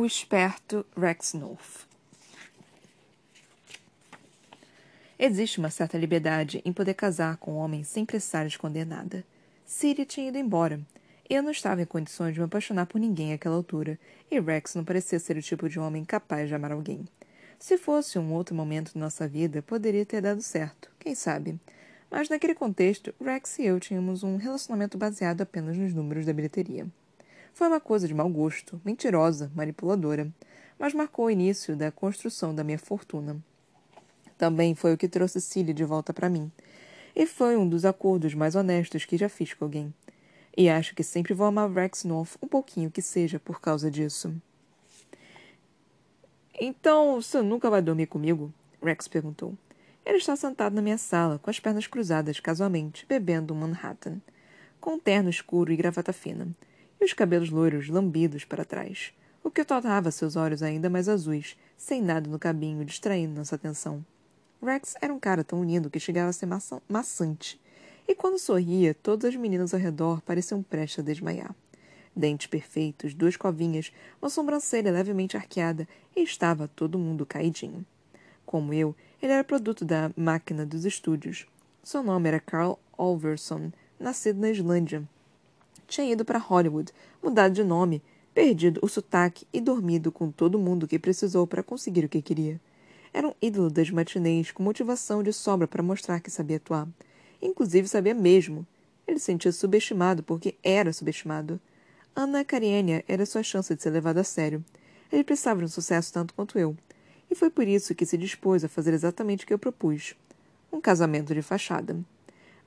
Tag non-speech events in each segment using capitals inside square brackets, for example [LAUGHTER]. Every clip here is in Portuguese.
O esperto Rex North. Existe uma certa liberdade em poder casar com um homem sem precisar esconder nada. Siri tinha ido embora. Eu não estava em condições de me apaixonar por ninguém àquela altura, e Rex não parecia ser o tipo de homem capaz de amar alguém. Se fosse um outro momento de nossa vida, poderia ter dado certo, quem sabe. Mas naquele contexto, Rex e eu tínhamos um relacionamento baseado apenas nos números da bilheteria. Foi uma coisa de mau gosto, mentirosa, manipuladora, mas marcou o início da construção da minha fortuna. Também foi o que trouxe Cilly de volta para mim. E foi um dos acordos mais honestos que já fiz com alguém. E acho que sempre vou amar Rex North um pouquinho que seja por causa disso. Então, você nunca vai dormir comigo? Rex perguntou. Ele está sentado na minha sala, com as pernas cruzadas casualmente, bebendo um Manhattan, com um terno escuro e gravata fina, e os cabelos loiros lambidos para trás, o que tornava seus olhos ainda mais azuis, sem nada no cabinho, distraindo nossa atenção. Rex era um cara tão lindo que chegava a ser maça maçante, e quando sorria, todas as meninas ao redor pareciam prestes a desmaiar. Dentes perfeitos, duas covinhas, uma sobrancelha levemente arqueada, e estava todo mundo caidinho. Como eu, ele era produto da máquina dos estúdios. Seu nome era Carl Olverson, nascido na Islândia. Tinha ido para Hollywood, mudado de nome, perdido o sotaque e dormido com todo mundo que precisou para conseguir o que queria. Era um ídolo das matinês com motivação de sobra para mostrar que sabia atuar. Inclusive sabia mesmo. Ele se sentia subestimado porque era subestimado. Ana Karenina era sua chance de ser levado a sério. Ele precisava de um sucesso tanto quanto eu. E foi por isso que se dispôs a fazer exatamente o que eu propus. Um casamento de fachada.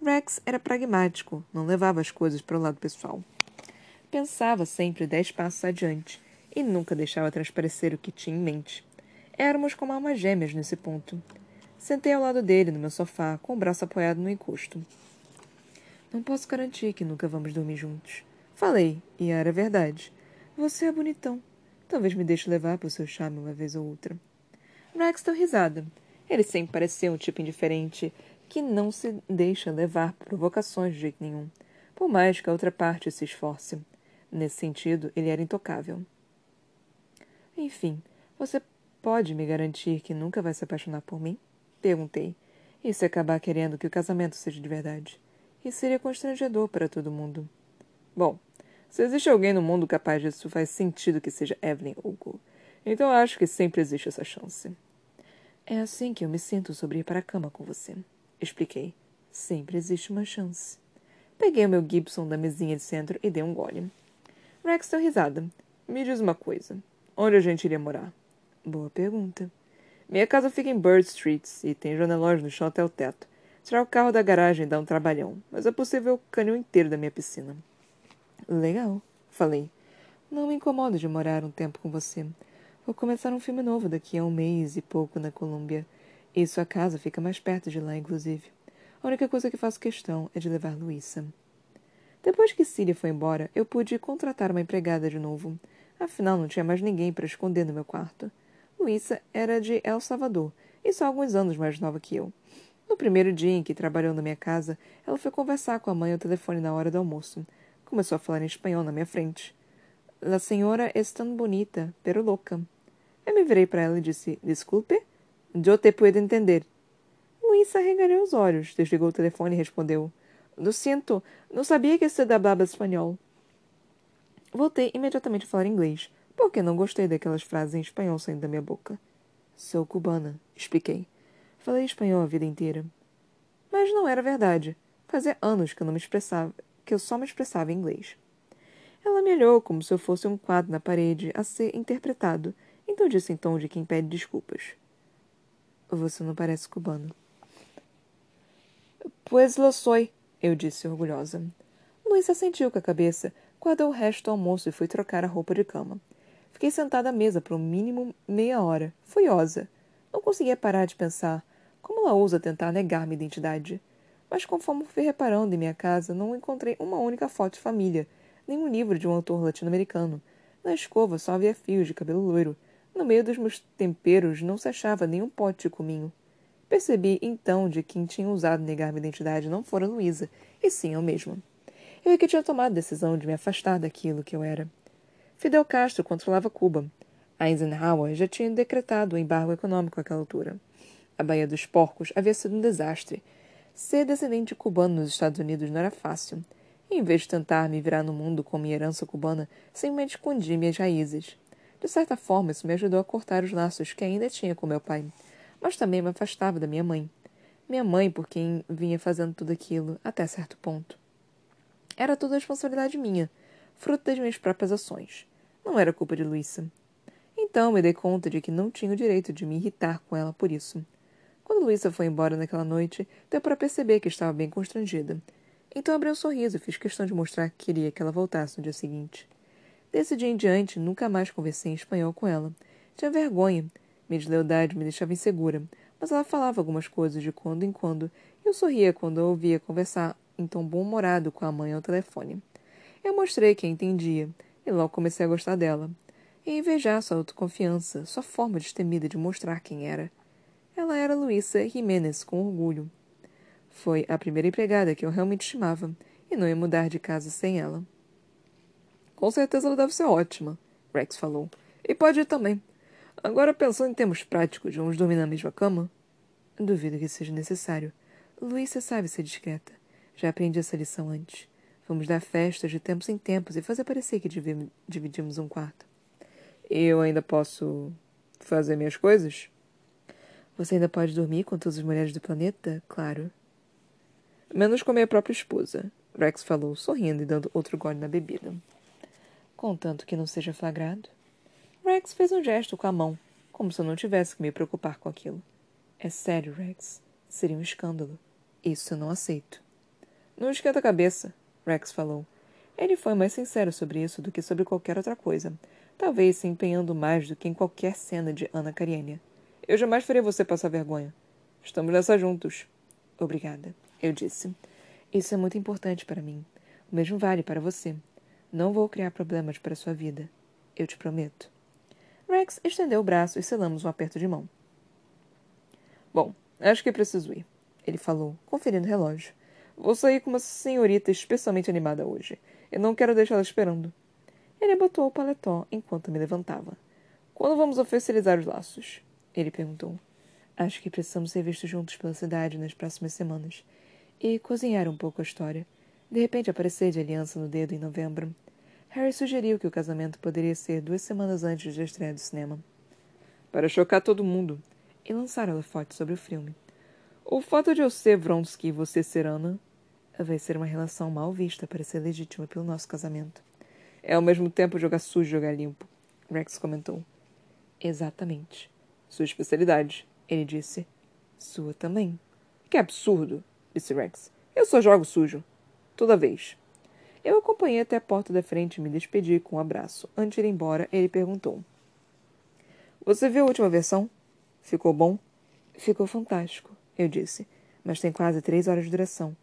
Rex era pragmático, não levava as coisas para o lado pessoal. Pensava sempre dez passos adiante e nunca deixava transparecer o que tinha em mente. Éramos como almas gêmeas nesse ponto. Sentei ao lado dele no meu sofá, com o braço apoiado no encosto. Não posso garantir que nunca vamos dormir juntos. Falei, e era verdade. Você é bonitão. Talvez me deixe levar para o seu charme uma vez ou outra. Rex deu risada. Ele sempre parecia um tipo indiferente, que não se deixa levar por provocações de jeito nenhum, por mais que a outra parte se esforce. Nesse sentido, ele era intocável. Enfim, você pode me garantir que nunca vai se apaixonar por mim? Perguntei. E se acabar querendo que o casamento seja de verdade? E seria constrangedor para todo mundo. Bom, se existe alguém no mundo capaz disso, faz sentido que seja Evelyn Hugo. Então acho que sempre existe essa chance. É assim que eu me sinto sobre ir para a cama com você. Expliquei. Sempre existe uma chance. Peguei o meu Gibson da mesinha de centro e dei um gole. Rex deu risada. Me diz uma coisa. Onde a gente iria morar? Boa pergunta. Minha casa fica em Bird Street e tem janelões no chão até o teto. Tirar o carro da garagem dá um trabalhão, mas é possível o canil inteiro da minha piscina. Legal, falei. Não me incomodo de morar um tempo com você. Vou começar um filme novo daqui a um mês e pouco na Colômbia. E sua casa fica mais perto de lá, inclusive. A única coisa que faço questão é de levar Luísa. Depois que Cília foi embora, eu pude contratar uma empregada de novo. Afinal, não tinha mais ninguém para esconder no meu quarto. Luísa era de El Salvador e só alguns anos mais nova que eu. No primeiro dia em que trabalhou na minha casa, ela foi conversar com a mãe ao telefone na hora do almoço. Começou a falar em espanhol na minha frente. La senhora es tan bonita, pero louca. Eu me virei para ela e disse: Desculpe? Eu te puedo entender. Luísa regalhou os olhos, desligou o telefone e respondeu: Lo siento, não sabia que você hablaba espanhol. Voltei imediatamente a falar inglês porque não gostei daquelas frases em espanhol saindo da minha boca. Sou cubana, expliquei. Falei espanhol a vida inteira. Mas não era verdade. Fazia anos que eu não me expressava, que eu só me expressava em inglês. Ela me olhou como se eu fosse um quadro na parede a ser interpretado, então disse em tom de quem pede desculpas. Você não parece cubano. Pois lo soy, eu disse orgulhosa. Luísa sentiu com a cabeça, guardou o resto do almoço e foi trocar a roupa de cama. Fiquei sentada à mesa por um mínimo meia hora, furiosa. Não conseguia parar de pensar. Como ela ousa tentar negar minha identidade? Mas conforme fui reparando em minha casa, não encontrei uma única foto de família, nem um livro de um autor latino-americano. Na escova só havia fios de cabelo loiro. No meio dos meus temperos não se achava nenhum pote de cominho. Percebi, então, de quem tinha usado negar minha identidade não fora Luísa, e sim eu mesma. Eu é que tinha tomado a decisão de me afastar daquilo que eu era. Fidel Castro controlava Cuba. Eisenhower já tinha decretado o embargo econômico àquela altura. A Baía dos Porcos havia sido um desastre. Ser descendente cubano nos Estados Unidos não era fácil. E, em vez de tentar me virar no mundo com minha herança cubana, simplesmente escondi minhas raízes. De certa forma, isso me ajudou a cortar os laços que ainda tinha com meu pai, mas também me afastava da minha mãe. Minha mãe, por quem vinha fazendo tudo aquilo, até certo ponto. Era tudo responsabilidade minha, fruto das minhas próprias ações. Não era culpa de Luísa. Então me dei conta de que não tinha o direito de me irritar com ela por isso. Quando Luísa foi embora naquela noite, deu para perceber que estava bem constrangida. Então abri um sorriso e fiz questão de mostrar que queria que ela voltasse no dia seguinte. Desse dia em diante, nunca mais conversei em espanhol com ela. Tinha vergonha. Minha deslealdade me deixava insegura, mas ela falava algumas coisas de quando em quando e eu sorria quando a ouvia conversar em tom bom-humorado com a mãe ao telefone. Eu mostrei que a entendia e logo comecei a gostar dela. E invejar sua autoconfiança, sua forma destemida de mostrar quem era. Ela era Luísa Jiménez com orgulho. Foi a primeira empregada que eu realmente estimava, e não ia mudar de casa sem ela. Com certeza ela deve ser ótima, Rex falou. E pode ir também. Agora, pensando em termos práticos, vamos dormir na mesma cama? Duvido que seja necessário. Luísa sabe ser discreta. Já aprendi essa lição antes. Vamos dar festas de tempos em tempos e fazer parecer que dividimos um quarto. Eu ainda posso fazer minhas coisas? Você ainda pode dormir com todas as mulheres do planeta? Claro. Menos com a minha própria esposa, Rex falou, sorrindo e dando outro gole na bebida. Contanto que não seja flagrado. Rex fez um gesto com a mão, como se eu não tivesse que me preocupar com aquilo. É sério, Rex. Seria um escândalo. Isso eu não aceito. Não esquenta a cabeça, Rex falou. Ele foi mais sincero sobre isso do que sobre qualquer outra coisa, talvez se empenhando mais do que em qualquer cena de Ana Karenina. Eu jamais faria você passar vergonha. Estamos nessa juntos. Obrigada, eu disse. Isso é muito importante para mim. O mesmo vale para você. Não vou criar problemas para sua vida. Eu te prometo. Rex estendeu o braço e selamos um aperto de mão. Bom, acho que preciso ir, ele falou, conferindo o relógio. Vou sair com uma senhorita especialmente animada hoje. Eu não quero deixá-la esperando. Ele botou o paletó enquanto me levantava. Quando vamos oficializar os laços? Ele perguntou. Acho que precisamos ser vistos juntos pela cidade nas próximas semanas. E cozinhar um pouco a história. De repente aparecer de aliança no dedo em novembro. Harry sugeriu que o casamento poderia ser duas semanas antes da estreia do cinema. Para chocar todo mundo. E lançar holofote sobre o filme. O fato de eu ser Vronsky e você ser Ana vai ser uma relação mal vista para ser legítima pelo nosso casamento. É ao mesmo tempo jogar sujo e jogar limpo, Rex comentou. Exatamente. Sua especialidade, ele disse. Sua também. Que absurdo, disse Rex. Eu só jogo sujo. Toda vez. Eu acompanhei até a porta da frente e me despedi com um abraço. Antes de ir embora, ele perguntou: Você viu a última versão? Ficou bom? Ficou fantástico eu disse, mas tem quase três horas de duração.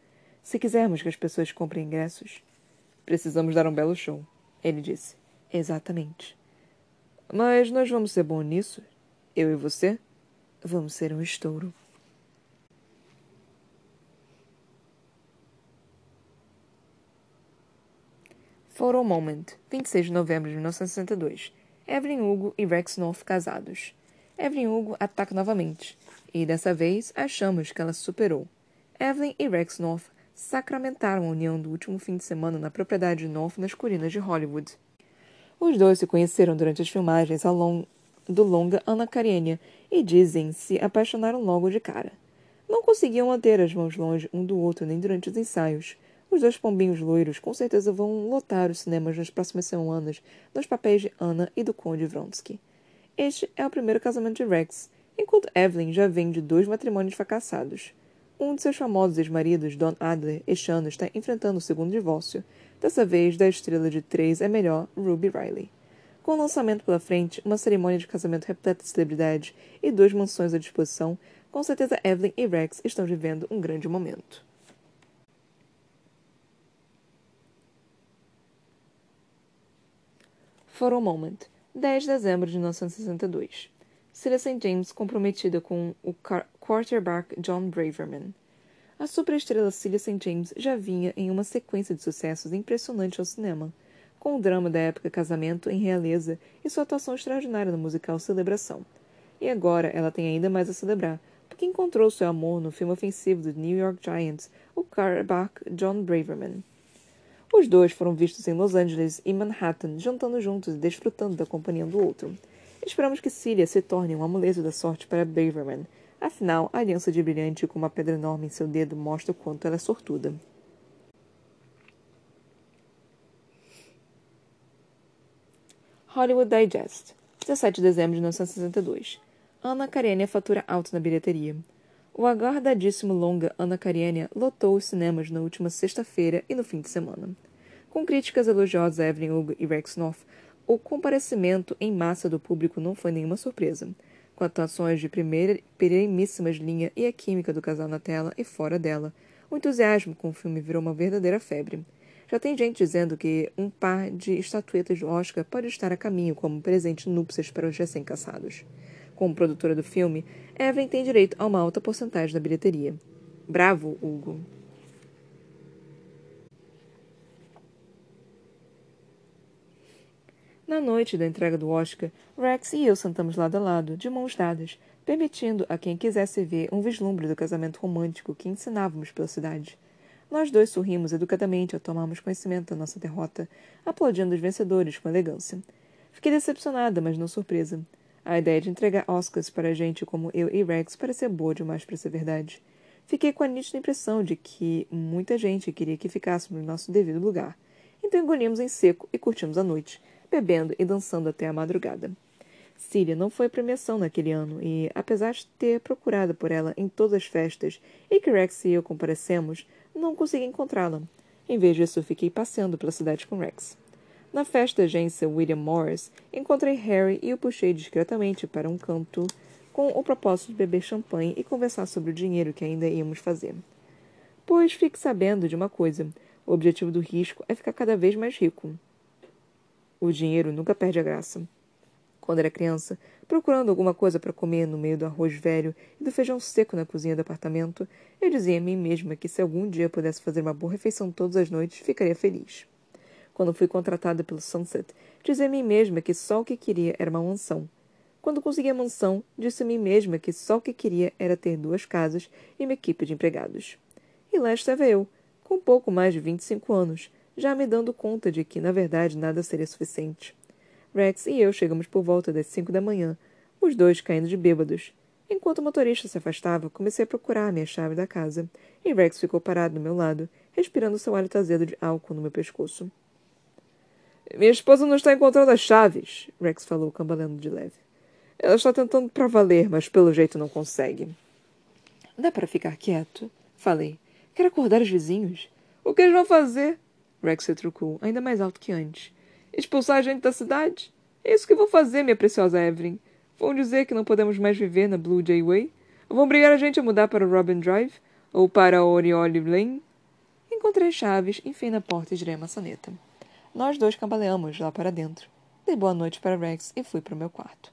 Se quisermos que as pessoas comprem ingressos. Precisamos dar um belo show, ele disse. Exatamente. Mas nós vamos ser bons nisso? Eu e você? Vamos ser um estouro. Photo Moment, 26 de novembro de 1962. Evelyn Hugo e Rex North casados. Evelyn Hugo ataca novamente e dessa vez achamos que ela superou. Evelyn e Rex North sacramentaram a união do último fim de semana na propriedade North nas colinas de Hollywood. Os dois se conheceram durante as filmagens long do longa Ana Karenina e dizem se apaixonaram logo de cara. Não conseguiam manter as mãos longe um do outro nem durante os ensaios. Os dois pombinhos loiros com certeza vão lotar os cinemas nas próximas semanas nos papéis de Anna e do Conde Vronsky. Este é o primeiro casamento de Rex, enquanto Evelyn já vem de dois matrimônios fracassados. Um de seus famosos ex-maridos, Don Adler, este ano está enfrentando o segundo divórcio, dessa vez da estrela de três é melhor, Ruby Riley. Com o lançamento pela frente, uma cerimônia de casamento repleta de celebridades e duas mansões à disposição, com certeza Evelyn e Rex estão vivendo um grande momento. For a Moment, 10 de dezembro de 1962. Celia St. James comprometida com o quarterback John Braverman. A superestrela Celia St. James já vinha em uma sequência de sucessos impressionante ao cinema. com o drama da época Casamento em Realeza e sua atuação extraordinária no musical Celebração. E agora ela tem ainda mais a celebrar, porque encontrou seu amor no filme ofensivo do New York Giants, o quarterback John Braverman. Os dois foram vistos em Los Angeles e Manhattan, jantando juntos e desfrutando da companhia do outro. Esperamos que Cilia se torne um amuleto da sorte para Braverman. Afinal, a aliança de brilhante com uma pedra enorme em seu dedo mostra o quanto ela é sortuda. Hollywood Digest, 17 de dezembro de 1962. Ana Karenina fatura alto na bilheteria. O aguardadíssimo longa Ana Karenina lotou os cinemas na última sexta-feira e no fim de semana. Com críticas elogiosas a Evelyn Hugo e Rex North, o comparecimento em massa do público não foi nenhuma surpresa. Com atuações de primeira, primeiríssimas linha e a química do casal na tela e fora dela, o entusiasmo com o filme virou uma verdadeira febre. Já tem gente dizendo que um par de estatuetas do Oscar pode estar a caminho como presente núpcias para os recém-casados. Como produtora do filme, Evelyn tem direito a uma alta porcentagem da bilheteria. Bravo, Hugo. Na noite da entrega do Oscar, Rex e eu sentamos lado a lado, de mãos dadas, permitindo a quem quisesse ver um vislumbre do casamento romântico que ensinávamos pela cidade. Nós dois sorrimos educadamente ao tomarmos conhecimento da nossa derrota, aplaudindo os vencedores com elegância. Fiquei decepcionada, mas não surpresa. A ideia de entregar Oscars para gente como eu e Rex parecia boa demais para ser verdade. Fiquei com a nítida impressão de que muita gente queria que ficássemos no nosso devido lugar. Então engolimos em seco e curtimos a noite, bebendo e dançando até a madrugada. Síria não foi premiação naquele ano e, apesar de ter procurado por ela em todas as festas e que Rex e eu comparecemos, não consegui encontrá-la. Em vez disso, fiquei passeando pela cidade com Rex. Na festa da agência William Morris, encontrei Harry e o puxei discretamente para um canto com o propósito de beber champanhe e conversar sobre o dinheiro que ainda íamos fazer. Pois fique sabendo de uma coisa: o objetivo do risco é ficar cada vez mais rico. O dinheiro nunca perde a graça. Quando era criança, procurando alguma coisa para comer no meio do arroz velho e do feijão seco na cozinha do apartamento, eu dizia a mim mesma que se algum dia pudesse fazer uma boa refeição todas as noites, ficaria feliz quando fui contratada pelo Sunset, dizia a mim mesma que só o que queria era uma mansão. Quando consegui a mansão, disse a mim mesma que só o que queria era ter duas casas e uma equipe de empregados. E lá estava eu, com pouco mais de 25 anos, já me dando conta de que, na verdade, nada seria suficiente. Rex e eu chegamos por volta das cinco da manhã, os dois caindo de bêbados. Enquanto o motorista se afastava, comecei a procurar a minha chave da casa, e Rex ficou parado do meu lado, respirando seu hálito azedo de álcool no meu pescoço. Minha esposa não está encontrando as chaves, Rex falou, cambaleando de leve. Ela está tentando para valer, mas pelo jeito não consegue. Dá para ficar quieto? Falei. Quero acordar os vizinhos. O que eles vão fazer? Rex retrucou, ainda mais alto que antes. Expulsar a gente da cidade? É isso que vou fazer, minha preciosa Evelyn. Vão dizer que não podemos mais viver na Blue Jay Way? Vão obrigar a gente a mudar para Robin Drive? Ou para Oriole Lane? Encontrei chaves, enfiei na porta e girei a maçaneta. Nós dois cambaleamos lá para dentro. Dei boa noite para Rex e fui para o meu quarto.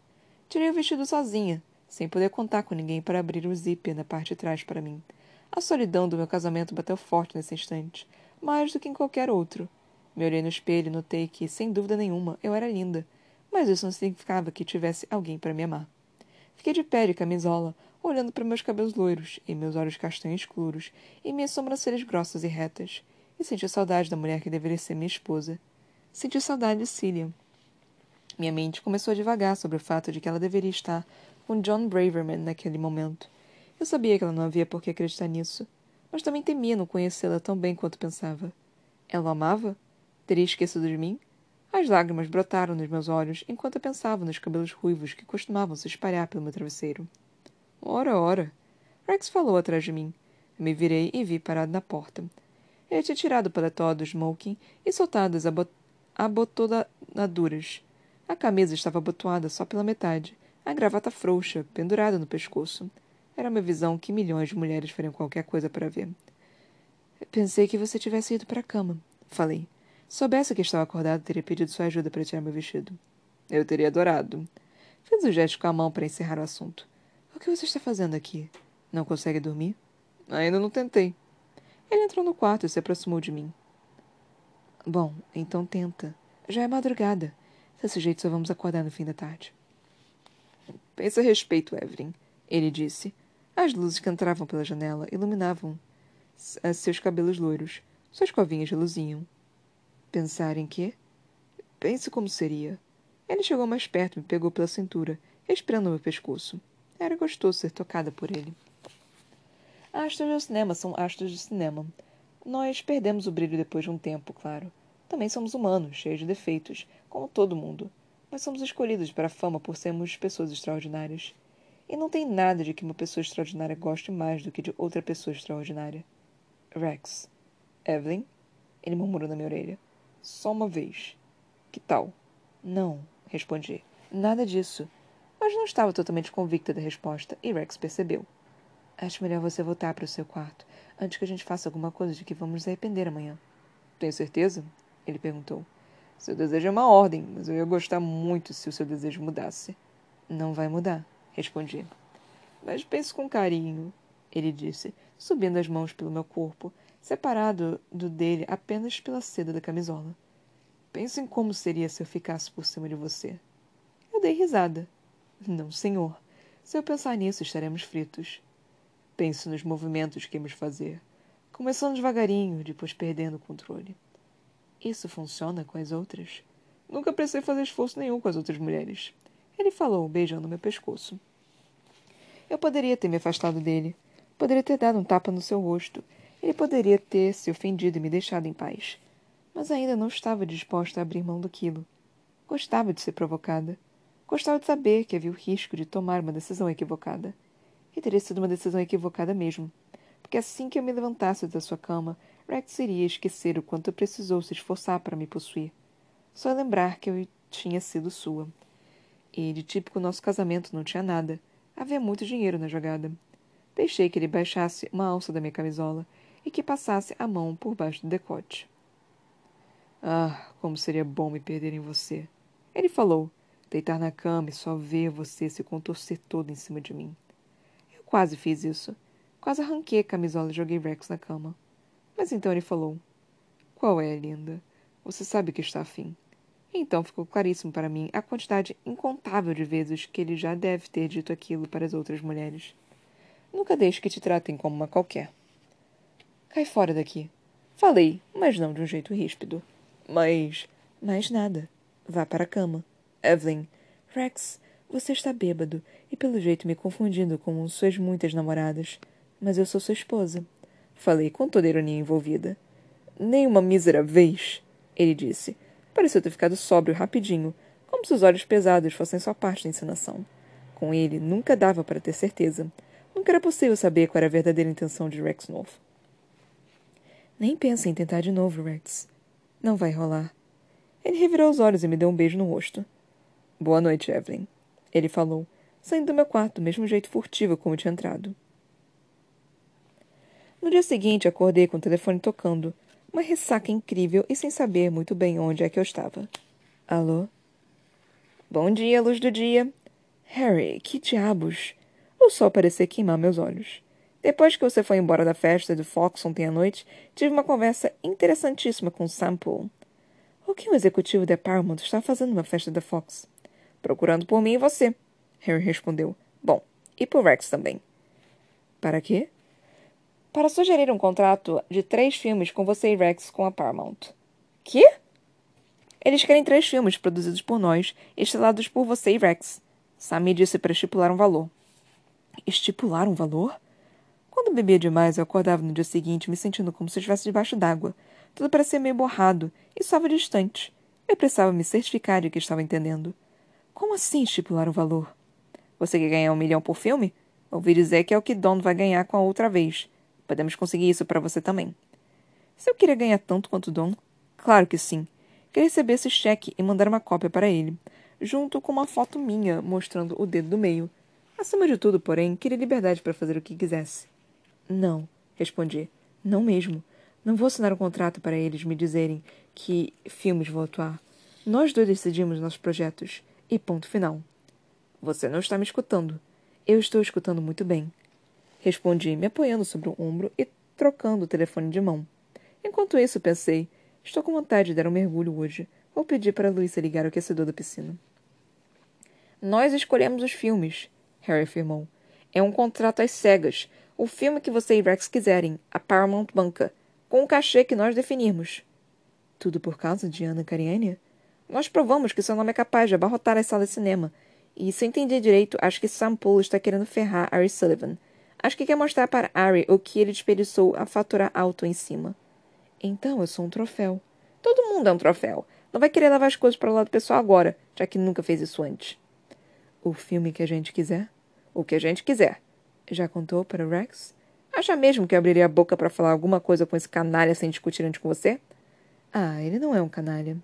Tirei o vestido sozinha, sem poder contar com ninguém para abrir o zíper na parte de trás para mim. A solidão do meu casamento bateu forte nesse instante, mais do que em qualquer outro. Me olhei no espelho e notei que, sem dúvida nenhuma, eu era linda, mas isso não significava que tivesse alguém para me amar. Fiquei de pé de camisola, olhando para meus cabelos loiros e meus olhos castanhos escuros e minhas sobrancelhas grossas e retas e senti saudade da mulher que deveria ser minha esposa. Senti saudade de Cillian. Minha mente começou a divagar sobre o fato de que ela deveria estar com John Braverman naquele momento. Eu sabia que ela não havia por que acreditar nisso, mas também temia não conhecê-la tão bem quanto pensava. Ela amava? Teria esquecido de mim? As lágrimas brotaram nos meus olhos enquanto eu pensava nos cabelos ruivos que costumavam se espalhar pelo meu travesseiro. Ora, ora! Rex falou atrás de mim. Eu me virei e vi parado na porta. Ele tinha tirado o paletó do smoking e soltado as abotoaduras. A camisa estava abotoada só pela metade, a gravata frouxa, pendurada no pescoço. Era uma visão que milhões de mulheres fariam qualquer coisa para ver. Pensei que você tivesse ido para a cama, falei. Soubesse que estava acordado, teria pedido sua ajuda para tirar meu vestido. Eu teria adorado. Fiz um gesto com a mão para encerrar o assunto. O que você está fazendo aqui? Não consegue dormir? Ainda não tentei. Ele entrou no quarto e se aproximou de mim. Bom, então tenta. Já é madrugada. Desse jeito só vamos acordar no fim da tarde. Pensa a respeito, Evelyn, ele disse. As luzes que entravam pela janela iluminavam seus cabelos loiros. Suas covinhas reluziam. Pensar em quê? Pense como seria. Ele chegou mais perto e me pegou pela cintura, respirando meu pescoço. Era gostoso ser tocada por ele. Astros do cinema são astros de cinema. Nós perdemos o brilho depois de um tempo, claro. Também somos humanos, cheios de defeitos, como todo mundo. Mas somos escolhidos para a fama por sermos pessoas extraordinárias. E não tem nada de que uma pessoa extraordinária goste mais do que de outra pessoa extraordinária. Rex. Evelyn? Ele murmurou na minha orelha. Só uma vez. Que tal? Não, respondi. Nada disso. Mas não estava totalmente convicta da resposta, e Rex percebeu. Acho melhor você voltar para o seu quarto, antes que a gente faça alguma coisa de que vamos nos arrepender amanhã. Tem certeza? Ele perguntou. Seu desejo é uma ordem, mas eu ia gostar muito se o seu desejo mudasse. Não vai mudar, respondi. Mas pense com carinho, ele disse, subindo as mãos pelo meu corpo, separado do dele apenas pela seda da camisola. Pense em como seria se eu ficasse por cima de você. Eu dei risada. Não, senhor. Se eu pensar nisso, estaremos fritos. Pense nos movimentos que íamos fazer, começando devagarinho, depois perdendo o controle. Isso funciona com as outras? Nunca precisei fazer esforço nenhum com as outras mulheres. Ele falou, beijando meu pescoço. Eu poderia ter me afastado dele. Poderia ter dado um tapa no seu rosto. Ele poderia ter se ofendido e me deixado em paz. Mas ainda não estava disposta a abrir mão do quilo. Gostava de ser provocada. Gostava de saber que havia o risco de tomar uma decisão equivocada. E teria sido uma decisão equivocada mesmo. Porque assim que eu me levantasse da sua cama, Rex iria esquecer o quanto precisou se esforçar para me possuir. Só lembrar que eu tinha sido sua. E de típico nosso casamento não tinha nada. Havia muito dinheiro na jogada. Deixei que ele baixasse uma alça da minha camisola e que passasse a mão por baixo do decote. Ah, como seria bom me perder em você. Ele falou, deitar na cama e só ver você se contorcer todo em cima de mim. Quase fiz isso. Quase arranquei a camisola e joguei Rex na cama. Mas então ele falou: Qual é, linda? Você sabe que está afim. Então ficou claríssimo para mim a quantidade incontável de vezes que ele já deve ter dito aquilo para as outras mulheres. Nunca deixe que te tratem como uma qualquer. Cai fora daqui. Falei, mas não de um jeito ríspido. Mas. Mais nada. Vá para a cama. Evelyn. Rex, você está bêbado e pelo jeito me confundindo com suas muitas namoradas. Mas eu sou sua esposa. Falei com toda a ironia envolvida. Nem uma mísera vez, ele disse. Pareceu ter ficado sóbrio rapidinho, como se os olhos pesados fossem só parte da encenação. Com ele, nunca dava para ter certeza. Nunca era possível saber qual era a verdadeira intenção de Rex North. Nem pensa em tentar de novo, Rex. Não vai rolar. Ele revirou os olhos e me deu um beijo no rosto. Boa noite, Evelyn. Ele falou, saindo do meu quarto do mesmo jeito furtivo como tinha entrado. No dia seguinte, acordei com o telefone tocando. Uma ressaca incrível e sem saber muito bem onde é que eu estava. Alô? Bom dia, luz do dia. Harry, que diabos? O sol parecia queimar meus olhos. Depois que você foi embora da festa do Fox ontem à noite, tive uma conversa interessantíssima com Sample. O que um executivo da Paramount está fazendo numa festa da Fox? Procurando por mim e você. Harry respondeu. Bom, e por Rex também. Para quê? para sugerir um contrato de três filmes com você e Rex com a Paramount. Que? Eles querem três filmes produzidos por nós, estrelados por você e Rex. Sammy disse para estipular um valor. Estipular um valor? Quando bebia demais, eu acordava no dia seguinte me sentindo como se estivesse debaixo d'água. Tudo parecia meio borrado e estava distante. Eu precisava me certificar de que estava entendendo. Como assim estipular um valor? Você quer ganhar um milhão por filme? Ouvi dizer que é o que Don vai ganhar com a outra vez. Podemos conseguir isso para você também. Se eu queria ganhar tanto quanto Dom? Claro que sim. Queria receber esse cheque e mandar uma cópia para ele, junto com uma foto minha mostrando o dedo do meio. Acima de tudo, porém, queria liberdade para fazer o que quisesse. Não, respondi. Não mesmo. Não vou assinar um contrato para eles me dizerem que filmes vou atuar. Nós dois decidimos nossos projetos. E ponto final. Você não está me escutando. Eu estou escutando muito bem. Respondi, me apoiando sobre o ombro e trocando o telefone de mão. Enquanto isso, pensei: estou com vontade de dar um mergulho hoje, Vou pedir para Luísa ligar o aquecedor da piscina. Nós escolhemos os filmes, Harry afirmou. É um contrato às cegas. O filme que você e Rex quiserem, a Paramount banca, com o cachê que nós definirmos. Tudo por causa de Ana Karenina? Nós provamos que seu nome é capaz de abarrotar as salas de cinema. E, se entendi direito, acho que Sam Poole está querendo ferrar Harry Sullivan. Acho que quer mostrar para Harry o que ele desperdiçou a faturar alto em cima. Então eu sou um troféu. Todo mundo é um troféu. Não vai querer levar as coisas para o lado pessoal agora, já que nunca fez isso antes. O filme que a gente quiser? O que a gente quiser. Já contou para o Rex? Acha mesmo que eu abriria a boca para falar alguma coisa com esse canalha sem discutir antes com você? Ah, ele não é um canalha.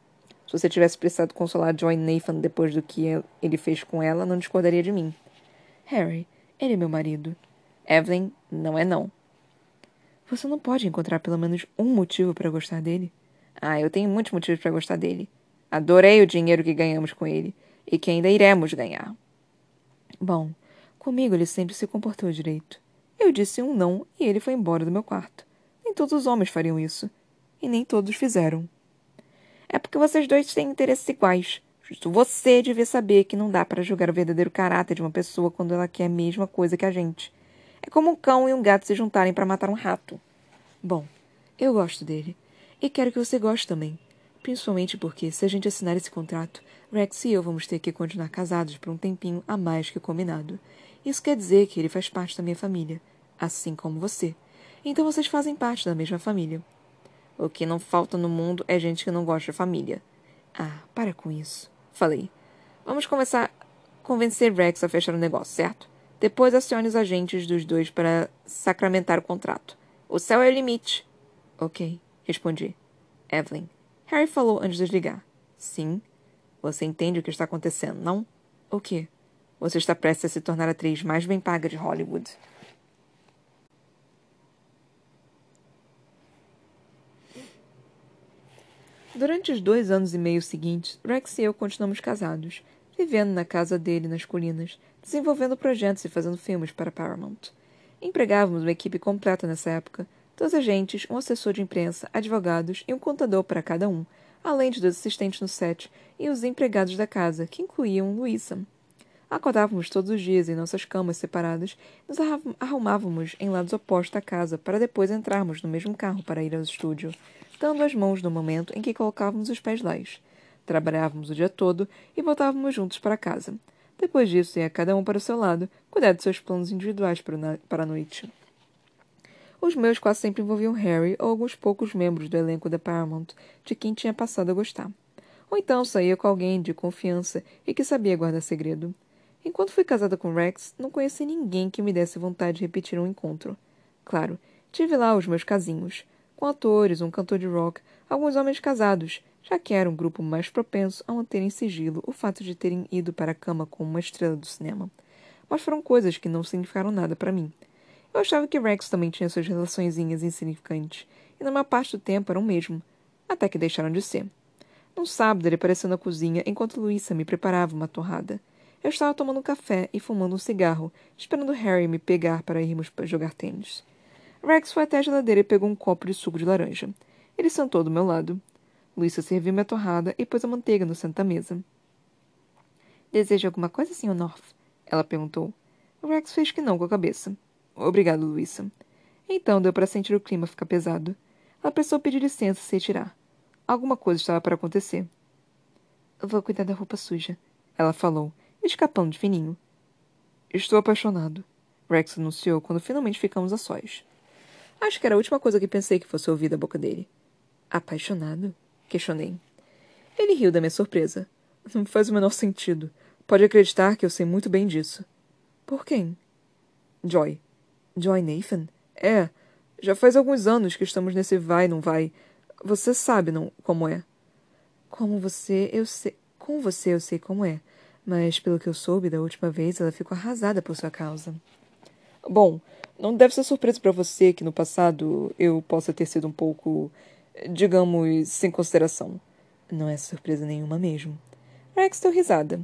Se você tivesse precisado consolar Joy Nathan depois do que ele fez com ela, não discordaria de mim. Harry, ele é meu marido. Evelyn, não é não. Você não pode encontrar pelo menos um motivo para gostar dele? Ah, eu tenho muitos motivos para gostar dele. Adorei o dinheiro que ganhamos com ele e que ainda iremos ganhar. Bom, comigo ele sempre se comportou direito. Eu disse um não e ele foi embora do meu quarto. Nem todos os homens fariam isso. E nem todos fizeram. É porque vocês dois têm interesses iguais. Justo você devia saber que não dá para julgar o verdadeiro caráter de uma pessoa quando ela quer a mesma coisa que a gente. É como um cão e um gato se juntarem para matar um rato. Bom, eu gosto dele. E quero que você goste também. Principalmente porque, se a gente assinar esse contrato, Rex e eu vamos ter que continuar casados por um tempinho a mais que combinado. Isso quer dizer que ele faz parte da minha família, assim como você. Então vocês fazem parte da mesma família. O que não falta no mundo é gente que não gosta de família. Ah, para com isso. Falei. Vamos começar a convencer Rex a fechar o negócio, certo? Depois acione os agentes dos dois para sacramentar o contrato. O céu é o limite. Ok, respondi. Evelyn. Harry falou antes de desligar. Sim. Você entende o que está acontecendo, não? O quê? Você está prestes a se tornar a atriz mais bem paga de Hollywood. Durante os dois anos e meio seguintes, Rex e eu continuamos casados, vivendo na casa dele nas colinas, desenvolvendo projetos e fazendo filmes para Paramount. Empregávamos uma equipe completa nessa época, dois agentes, um assessor de imprensa, advogados e um contador para cada um, além de dois assistentes no set e os empregados da casa, que incluíam Luísa. Acordávamos todos os dias em nossas camas separadas nos arrumávamos em lados opostos da casa para depois entrarmos no mesmo carro para ir ao estúdio, dando as mãos no momento em que colocávamos os pés lá. Trabalhávamos o dia todo e voltávamos juntos para casa. Depois disso, ia cada um para o seu lado, cuidar de seus planos individuais para a noite. Os meus quase sempre envolviam Harry ou alguns poucos membros do elenco da Paramount, de quem tinha passado a gostar. Ou então saía com alguém de confiança e que sabia guardar segredo. Enquanto fui casada com Rex, não conheci ninguém que me desse vontade de repetir um encontro. Claro, tive lá os meus casinhos, com atores, um cantor de rock, alguns homens casados, já que era um grupo mais propenso a manter em sigilo o fato de terem ido para a cama com uma estrela do cinema. Mas foram coisas que não significaram nada para mim. Eu achava que Rex também tinha suas relaçõezinhas insignificantes, e na maior parte do tempo eram mesmo, até que deixaram de ser. Num sábado, ele apareceu na cozinha enquanto Luísa me preparava uma torrada. Eu estava tomando um café e fumando um cigarro, esperando Harry me pegar para irmos jogar tênis. Rex foi até a geladeira e pegou um copo de suco de laranja. Ele sentou do meu lado. Luísa serviu minha torrada e pôs a manteiga no centro da mesa. Deseja alguma coisa, Sr. North? Ela perguntou. Rex fez que não com a cabeça. Obrigado, Luísa. Então deu para sentir o clima ficar pesado. Ela precisou pedir licença e se retirar. Alguma coisa estava para acontecer. Vou cuidar da roupa suja, ela falou, escapando de fininho. Estou apaixonado, Rex anunciou quando finalmente ficamos a sós. Acho que era a última coisa que pensei que fosse ouvir da boca dele. Apaixonado? Questionei. Ele riu da minha surpresa. Não faz o menor sentido. Pode acreditar que eu sei muito bem disso. Por quem? Joy. Joy Nathan? É. Já faz alguns anos que estamos nesse vai não vai. Você sabe não como é. Como você, eu sei. Com você eu sei como é. Mas pelo que eu soube da última vez, ela ficou arrasada por sua causa. Bom, não deve ser surpresa para você que no passado eu possa ter sido um pouco digamos, sem consideração. Não é surpresa nenhuma mesmo. Rex deu risada.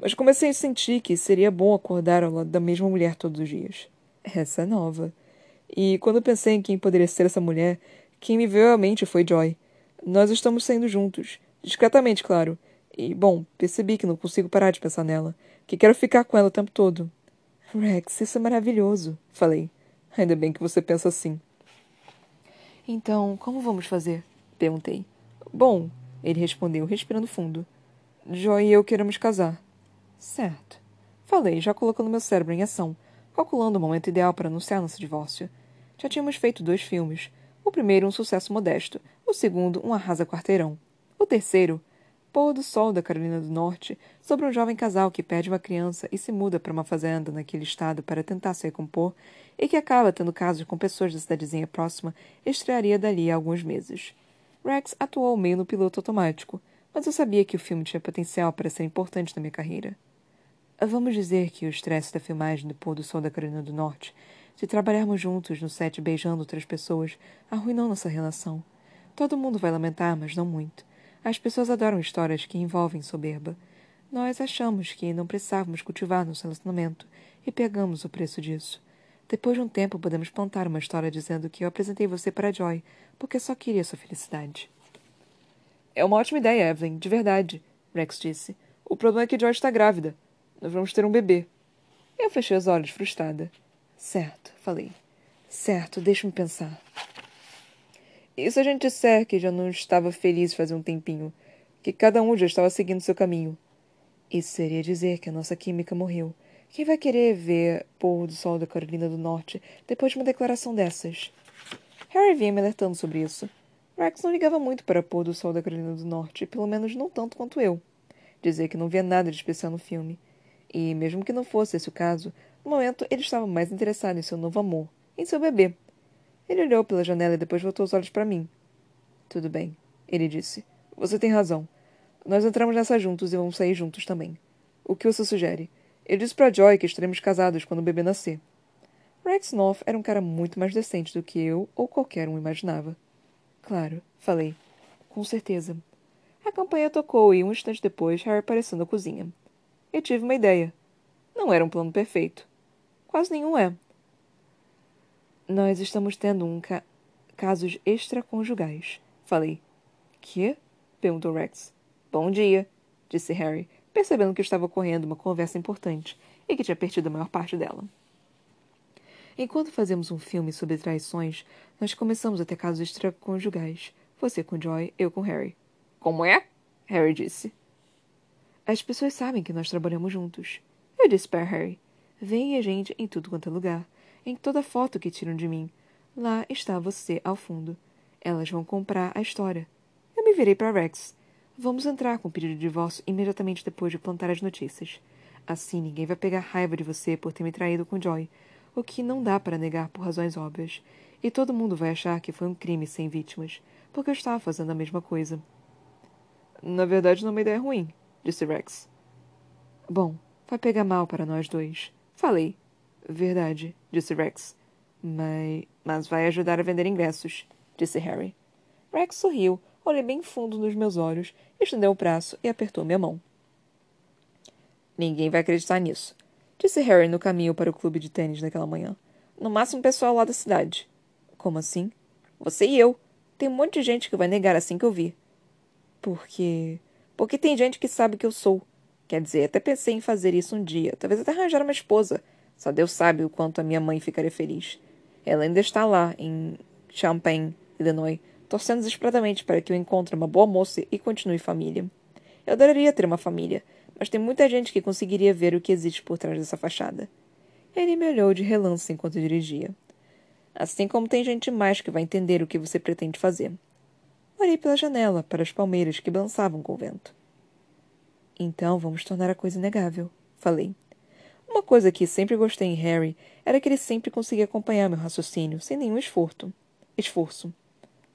Mas comecei a sentir que seria bom acordar ao lado da mesma mulher todos os dias. Essa é nova. E quando pensei em quem poderia ser essa mulher, quem me veio à mente foi Joy. Nós estamos saindo juntos, Discretamente, claro. E, bom, percebi que não consigo parar de pensar nela, que quero ficar com ela o tempo todo. Rex, isso é maravilhoso, falei. Ainda bem que você pensa assim. Então, como vamos fazer? Perguntei. Bom, ele respondeu, respirando fundo. Joy e eu queremos casar. Certo. Falei, já colocando meu cérebro em ação, calculando o momento ideal para anunciar nosso divórcio. Já tínhamos feito dois filmes. O primeiro, um sucesso modesto. O segundo, um arrasa-quarteirão. O terceiro, Pôr do Sol da Carolina do Norte, sobre um jovem casal que perde uma criança e se muda para uma fazenda naquele estado para tentar se recompor e que acaba tendo casos com pessoas da cidadezinha próxima, estrearia dali a alguns meses. Rex atuou meio no piloto automático, mas eu sabia que o filme tinha potencial para ser importante na minha carreira. Vamos dizer que o estresse da filmagem do Pôr do Sol da Carolina do Norte, de trabalharmos juntos no set beijando outras pessoas, arruinou nossa relação. Todo mundo vai lamentar, mas não muito. As pessoas adoram histórias que envolvem soberba. Nós achamos que não precisávamos cultivar nosso relacionamento e pegamos o preço disso. Depois de um tempo, podemos plantar uma história dizendo que eu apresentei você para Joy porque só queria sua felicidade. É uma ótima ideia, Evelyn, de verdade, Rex disse. O problema é que Joy está grávida. Nós vamos ter um bebê. Eu fechei os olhos, frustrada. Certo, falei. Certo, deixa-me pensar. E se a gente disser que já não estava feliz fazia um tempinho? Que cada um já estava seguindo seu caminho? Isso seria dizer que a nossa química morreu. Quem vai querer ver pôr do sol da Carolina do Norte depois de uma declaração dessas? Harry vinha me alertando sobre isso. Rex não ligava muito para pôr do sol da Carolina do Norte, pelo menos não tanto quanto eu. Dizia que não via nada de especial no filme. E, mesmo que não fosse esse o caso, no momento ele estava mais interessado em seu novo amor, em seu bebê, ele olhou pela janela e depois voltou os olhos para mim. Tudo bem, ele disse. Você tem razão. Nós entramos nessa juntos e vamos sair juntos também. O que você sugere? Eu disse para Joy que estaremos casados quando o bebê nascer. Rex North era um cara muito mais decente do que eu ou qualquer um imaginava. Claro, falei. Com certeza. A campanha tocou e, um instante depois, Harry apareceu na cozinha. Eu tive uma ideia. Não era um plano perfeito. Quase nenhum é. Nós estamos tendo um ca casos extraconjugais. Falei. Que? perguntou Rex. Bom dia, disse Harry, percebendo que estava ocorrendo uma conversa importante e que tinha perdido a maior parte dela. Enquanto fazemos um filme sobre traições, nós começamos a ter casos extraconjugais. Você com Joy, eu com Harry. Como é? Harry disse. As pessoas sabem que nós trabalhamos juntos. Eu disse para Harry. Vem a gente em tudo quanto é lugar em toda foto que tiram de mim. Lá está você ao fundo. Elas vão comprar a história. Eu me virei para Rex. Vamos entrar com o pedido de divórcio imediatamente depois de plantar as notícias. Assim ninguém vai pegar raiva de você por ter me traído com Joy, o que não dá para negar por razões óbvias. E todo mundo vai achar que foi um crime sem vítimas, porque eu estava fazendo a mesma coisa. Na verdade, não é uma ideia ruim, disse Rex. Bom, vai pegar mal para nós dois. Falei, Verdade, disse Rex. Mas, mas vai ajudar a vender ingressos, disse Harry. Rex sorriu, olhou bem fundo nos meus olhos, estendeu o braço e apertou minha mão. Ninguém vai acreditar nisso, disse Harry no caminho para o clube de tênis naquela manhã. No máximo o pessoal lá da cidade. Como assim? Você e eu. Tem um monte de gente que vai negar assim que eu vi. Por quê? Porque tem gente que sabe que eu sou. Quer dizer, até pensei em fazer isso um dia, talvez até arranjar uma esposa só Deus sabe o quanto a minha mãe ficaria feliz. Ela ainda está lá, em Champaign, Illinois, torcendo desesperadamente para que eu encontre uma boa moça e continue família. Eu adoraria ter uma família, mas tem muita gente que conseguiria ver o que existe por trás dessa fachada. Ele me olhou de relance enquanto dirigia. Assim como tem gente mais que vai entender o que você pretende fazer. Olhei pela janela para as palmeiras que balançavam com o vento. Então vamos tornar a coisa inegável, falei. Uma coisa que sempre gostei em Harry era que ele sempre conseguia acompanhar meu raciocínio sem nenhum esforço. Esforço.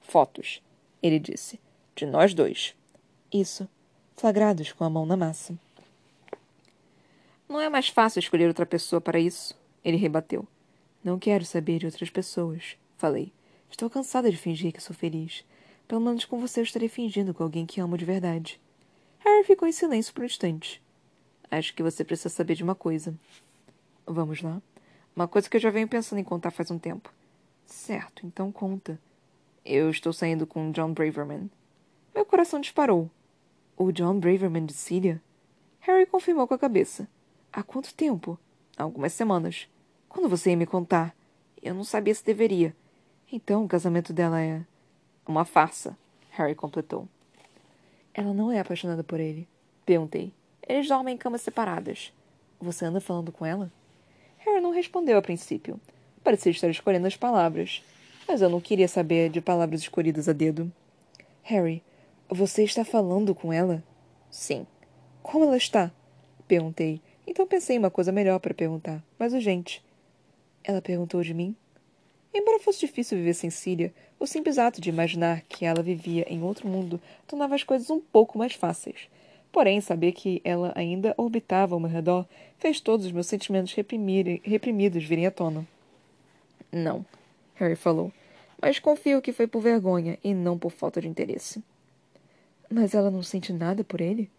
Fotos, ele disse. De nós dois. Isso. Flagrados com a mão na massa. Não é mais fácil escolher outra pessoa para isso? Ele rebateu. Não quero saber de outras pessoas, falei. Estou cansada de fingir que sou feliz. Pelo menos com você eu estarei fingindo com alguém que amo de verdade. Harry ficou em silêncio por um instante. Acho que você precisa saber de uma coisa. Vamos lá. Uma coisa que eu já venho pensando em contar faz um tempo. Certo, então conta. Eu estou saindo com John Braverman. Meu coração disparou. O John Braverman de Síria? Harry confirmou com a cabeça. Há quanto tempo? Há algumas semanas. Quando você ia me contar? Eu não sabia se deveria. Então o casamento dela é. Uma farsa, Harry completou. Ela não é apaixonada por ele? Perguntei. Eles dormem em camas separadas. Você anda falando com ela? Harry não respondeu a princípio. Parecia estar escolhendo as palavras. Mas eu não queria saber de palavras escolhidas a dedo. Harry, você está falando com ela? Sim. Como ela está? Perguntei. Então pensei em uma coisa melhor para perguntar, mais urgente. Ela perguntou de mim? Embora fosse difícil viver sem Síria, o simples ato de imaginar que ela vivia em outro mundo tornava as coisas um pouco mais fáceis. Porém, saber que ela ainda orbitava ao meu redor fez todos os meus sentimentos reprimidos virem à tona. Não, Harry falou, mas confio que foi por vergonha e não por falta de interesse. Mas ela não sente nada por ele?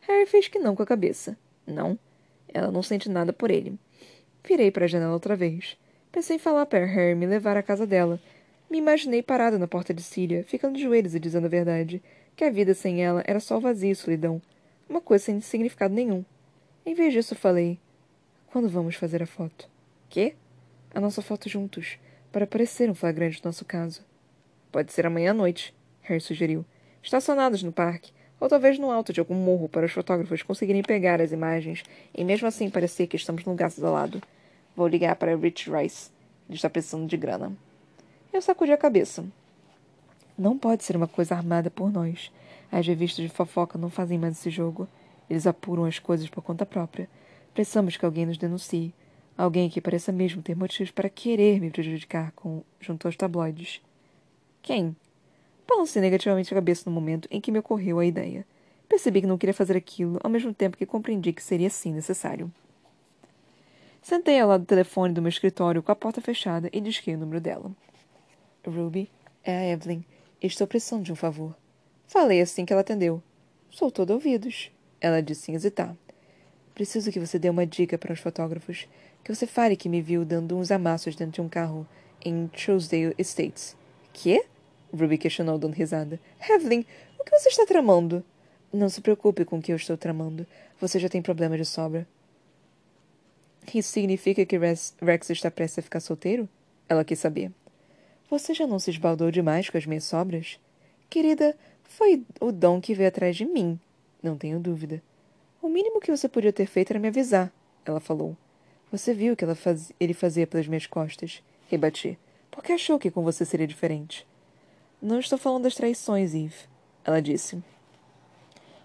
Harry fez que não com a cabeça. Não, ela não sente nada por ele. Virei para a janela outra vez. Pensei em falar para Harry me levar à casa dela. Me imaginei parada na porta de Síria, ficando de joelhos e dizendo a verdade, que a vida sem ela era só vazio e solidão, uma coisa sem significado nenhum. Em vez disso, falei: Quando vamos fazer a foto? Quê? A nossa foto juntos, para parecer um flagrante do nosso caso. Pode ser amanhã à noite, Harry sugeriu. Estacionados no parque, ou talvez no alto de algum morro para os fotógrafos conseguirem pegar as imagens e mesmo assim parecer que estamos num lugar isolado. Vou ligar para Rich Rice. Ele está precisando de grana. Eu sacudi a cabeça. Não pode ser uma coisa armada por nós. As revistas de fofoca não fazem mais esse jogo. Eles apuram as coisas por conta própria. Precisamos que alguém nos denuncie. Alguém que pareça mesmo ter motivos para querer me prejudicar com, junto aos tabloides. Quem? Balancei negativamente a cabeça no momento em que me ocorreu a ideia. Percebi que não queria fazer aquilo, ao mesmo tempo que compreendi que seria sim necessário. Sentei ao lado do telefone do meu escritório com a porta fechada e disquei o número dela. Ruby, é a Evelyn. Estou precisando de um favor. Falei assim que ela atendeu. Sou todo ouvidos. Ela disse sem hesitar. Preciso que você dê uma dica para os fotógrafos. Que você fale que me viu dando uns amassos dentro de um carro em Trousdale Estates. Quê? Ruby questionou, dando risada. Evelyn, o que você está tramando? Não se preocupe com o que eu estou tramando. Você já tem problema de sobra. Isso significa que Rex está prestes a ficar solteiro? Ela quis saber. Você já não se esbaldou demais com as minhas sobras? Querida, foi o Dom que veio atrás de mim. Não tenho dúvida. O mínimo que você podia ter feito era me avisar, ela falou. Você viu o que faz... ele fazia pelas minhas costas. Rebati. Por que achou que com você seria diferente? Não estou falando das traições, Eve, ela disse.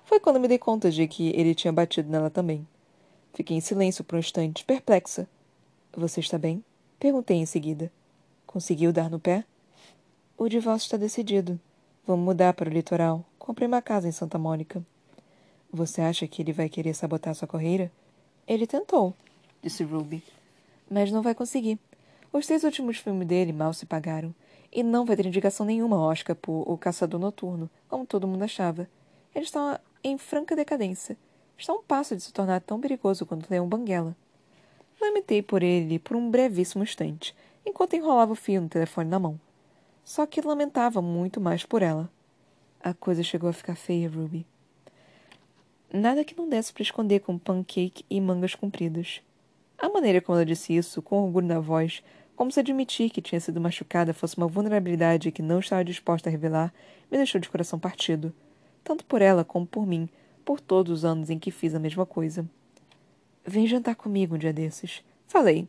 Foi quando me dei conta de que ele tinha batido nela também. Fiquei em silêncio por um instante, perplexa. Você está bem? Perguntei em seguida. Conseguiu dar no pé? O divórcio está decidido. Vamos mudar para o litoral. Comprei uma casa em Santa Mônica. Você acha que ele vai querer sabotar sua carreira? Ele tentou, disse Ruby. Mas não vai conseguir. Os três últimos filmes dele mal se pagaram. E não vai ter indicação nenhuma Oscar por O Caçador Noturno, como todo mundo achava. Ele está em franca decadência. Está a um passo de se tornar tão perigoso quanto Leão Banguela. Lamentei por ele por um brevíssimo instante, enquanto enrolava o fio no telefone na mão. Só que lamentava muito mais por ela. A coisa chegou a ficar feia, Ruby. Nada que não desse para esconder com pancake e mangas compridas. A maneira como ela disse isso, com orgulho na voz, como se admitir que tinha sido machucada fosse uma vulnerabilidade que não estava disposta a revelar, me deixou de coração partido. Tanto por ela como por mim, por todos os anos em que fiz a mesma coisa. Vem jantar comigo um dia desses. Falei.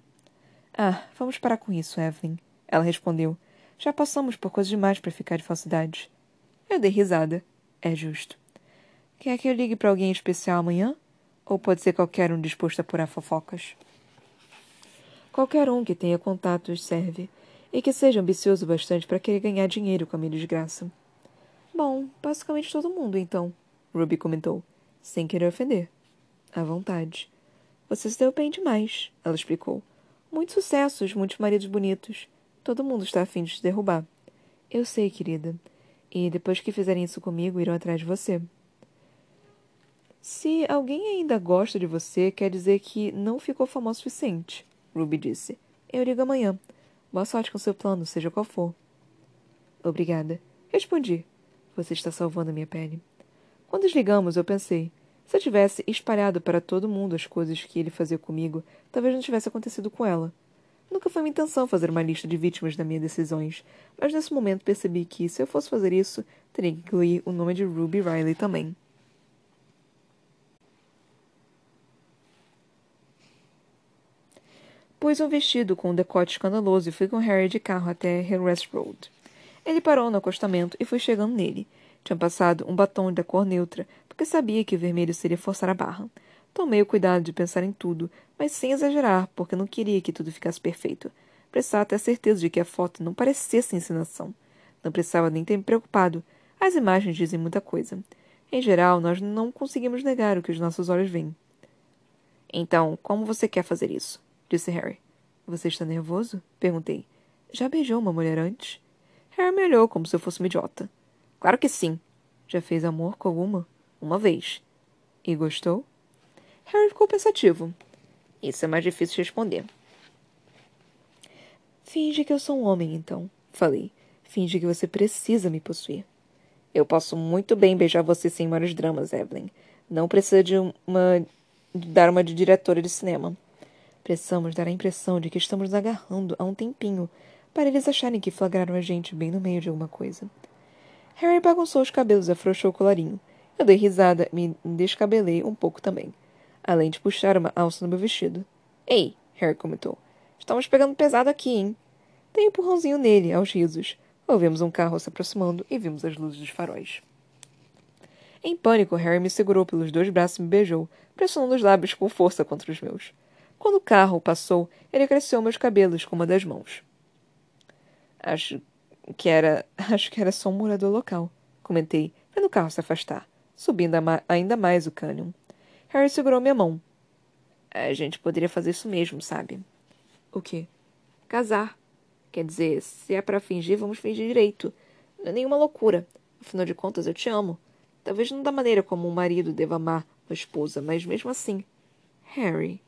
Ah, vamos parar com isso, Evelyn. Ela respondeu. Já passamos por coisas demais para ficar de falsidade. Eu dei risada. É justo. Quer que eu ligue para alguém especial amanhã? Ou pode ser qualquer um disposto a apurar fofocas? Qualquer um que tenha contatos serve, e que seja ambicioso bastante para querer ganhar dinheiro com a minha desgraça. Bom, basicamente todo mundo, então, Ruby comentou, sem querer ofender. À vontade. Você se deu bem demais, ela explicou. Muitos sucessos, muitos maridos bonitos. Todo mundo está afim de te derrubar. Eu sei, querida. E depois que fizerem isso comigo, irão atrás de você. Se alguém ainda gosta de você, quer dizer que não ficou famoso o suficiente, Ruby disse. Eu ligo amanhã. Boa sorte com seu plano, seja qual for. Obrigada. Respondi. Você está salvando a minha pele. Quando desligamos, eu pensei: se eu tivesse espalhado para todo mundo as coisas que ele fazia comigo, talvez não tivesse acontecido com ela. Nunca foi minha intenção fazer uma lista de vítimas das minhas decisões, mas nesse momento percebi que, se eu fosse fazer isso, teria que incluir o nome de Ruby Riley também. Pus um vestido com um decote escandaloso e fui com Harry de carro até Hillrest Road. Ele parou no acostamento e fui chegando nele. Tinha passado um batom da cor neutra, porque sabia que o vermelho seria forçar a barra. Tomei o cuidado de pensar em tudo, mas sem exagerar, porque não queria que tudo ficasse perfeito. Precisava ter certeza de que a foto não parecesse encenação. Não precisava nem ter me preocupado. As imagens dizem muita coisa. Em geral, nós não conseguimos negar o que os nossos olhos veem. Então, como você quer fazer isso? disse Harry. Você está nervoso? perguntei. Já beijou uma mulher antes? Harry me olhou como se eu fosse uma idiota. Claro que sim. Já fez amor com alguma? Uma vez. E gostou? Harry ficou pensativo. Isso é mais difícil de responder. Finge que eu sou um homem, então, falei. Finge que você precisa me possuir. Eu posso muito bem beijar você sem maiores dramas, Evelyn. Não precisa de uma. De dar uma de diretora de cinema. Precisamos dar a impressão de que estamos nos agarrando há um tempinho, para eles acharem que flagraram a gente bem no meio de alguma coisa. Harry bagunçou os cabelos e afrouxou o colarinho. Eu dei risada me descabelei um pouco também além de puxar uma alça no meu vestido. Ei, Harry comentou. Estamos pegando pesado aqui, hein? Dei um empurrãozinho nele, aos risos. Ouvimos um carro se aproximando e vimos as luzes dos faróis. Em pânico, Harry me segurou pelos dois braços e me beijou, pressionando os lábios com força contra os meus. Quando o carro passou, ele acresceu meus cabelos com uma das mãos. Acho que era. [LAUGHS] Acho que era só um morador local, comentei, vendo o carro se afastar, subindo ainda mais o cânion. Harry segurou minha mão. A gente poderia fazer isso mesmo, sabe? O quê? Casar. Quer dizer, se é para fingir, vamos fingir direito. Não é nenhuma loucura. Afinal de contas, eu te amo. Talvez não da maneira como um marido deva amar uma esposa, mas mesmo assim. Harry.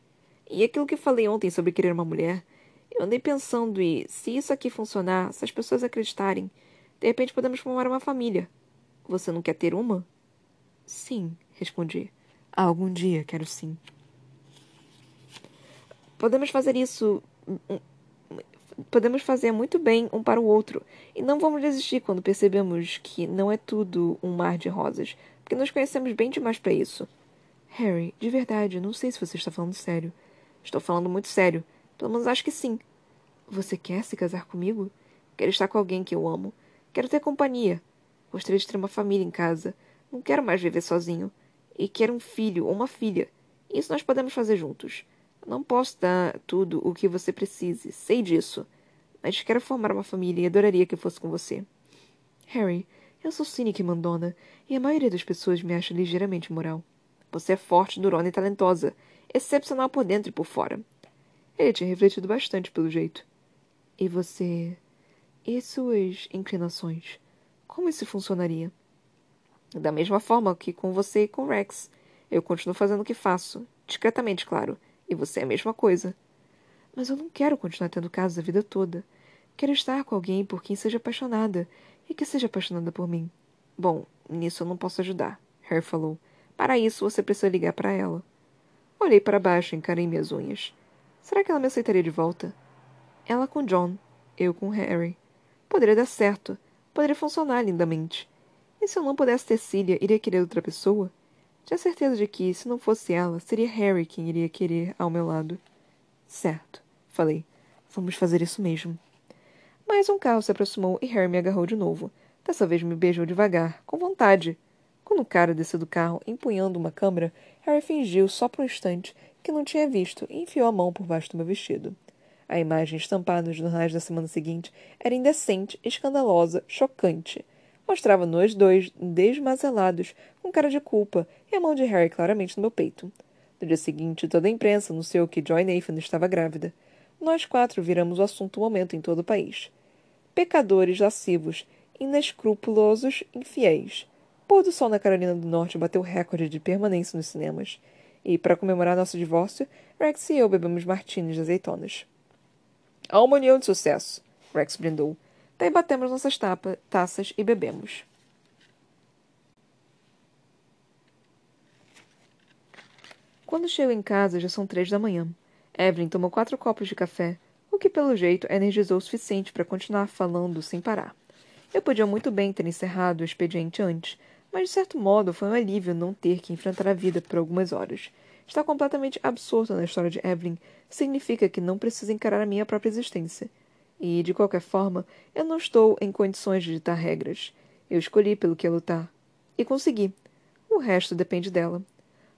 E aquilo que falei ontem sobre querer uma mulher? Eu andei pensando e, se isso aqui funcionar, se as pessoas acreditarem, de repente podemos formar uma família. Você não quer ter uma? Sim, respondi. Algum dia, quero sim. Podemos fazer isso. Podemos fazer muito bem um para o outro. E não vamos desistir quando percebemos que não é tudo um mar de rosas, porque nos conhecemos bem demais para isso. Harry, de verdade, não sei se você está falando sério. Estou falando muito sério. Pelo menos acho que sim. Você quer se casar comigo? Quero estar com alguém que eu amo. Quero ter companhia. Gostaria de ter uma família em casa. Não quero mais viver sozinho e quer um filho ou uma filha. Isso nós podemos fazer juntos. Não posso dar tudo o que você precise, sei disso. Mas quero formar uma família e adoraria que fosse com você. Harry, eu sou cínica e mandona, e a maioria das pessoas me acha ligeiramente moral. Você é forte, durona e talentosa, excepcional por dentro e por fora. Ele tinha refletido bastante pelo jeito. E você. E suas inclinações? Como isso funcionaria? Da mesma forma que com você e com Rex. Eu continuo fazendo o que faço. Discretamente, claro. E você é a mesma coisa. Mas eu não quero continuar tendo casos a vida toda. Quero estar com alguém por quem seja apaixonada e que seja apaixonada por mim. Bom, nisso eu não posso ajudar, Harry falou. Para isso, você precisa ligar para ela. Olhei para baixo e encarei minhas unhas. Será que ela me aceitaria de volta? Ela com John, eu com Harry. Poderia dar certo. Poderia funcionar lindamente. E se eu não pudesse ter Cília, iria querer outra pessoa? Tinha certeza de que, se não fosse ela, seria Harry quem iria querer ao meu lado. Certo, falei. Vamos fazer isso mesmo. Mas um carro se aproximou e Harry me agarrou de novo. Dessa vez me beijou devagar, com vontade. Quando o cara desceu do carro, empunhando uma câmera, Harry fingiu, só por um instante, que não tinha visto e enfiou a mão por baixo do meu vestido. A imagem estampada nos jornais da semana seguinte era indecente, escandalosa, chocante. Mostrava nós dois, desmazelados, com cara de culpa, e a mão de Harry claramente no meu peito. No dia seguinte, toda a imprensa anunciou que Joy Nathan estava grávida. Nós quatro viramos o assunto do momento em todo o país. Pecadores lascivos, inescrupulosos, infiéis. Pôr do Sol na Carolina do Norte bateu recorde de permanência nos cinemas. E, para comemorar nosso divórcio, Rex e eu bebemos martinis de azeitonas. A uma união de sucesso, Rex brindou. Daí batemos nossas tapa, taças e bebemos. Quando chego em casa, já são três da manhã. Evelyn tomou quatro copos de café, o que, pelo jeito, energizou o suficiente para continuar falando sem parar. Eu podia muito bem ter encerrado o expediente antes, mas de certo modo foi um alívio não ter que enfrentar a vida por algumas horas. Estar completamente absorto na história de Evelyn significa que não preciso encarar a minha própria existência. E, de qualquer forma, eu não estou em condições de ditar regras. Eu escolhi pelo que lutar. E consegui. O resto depende dela.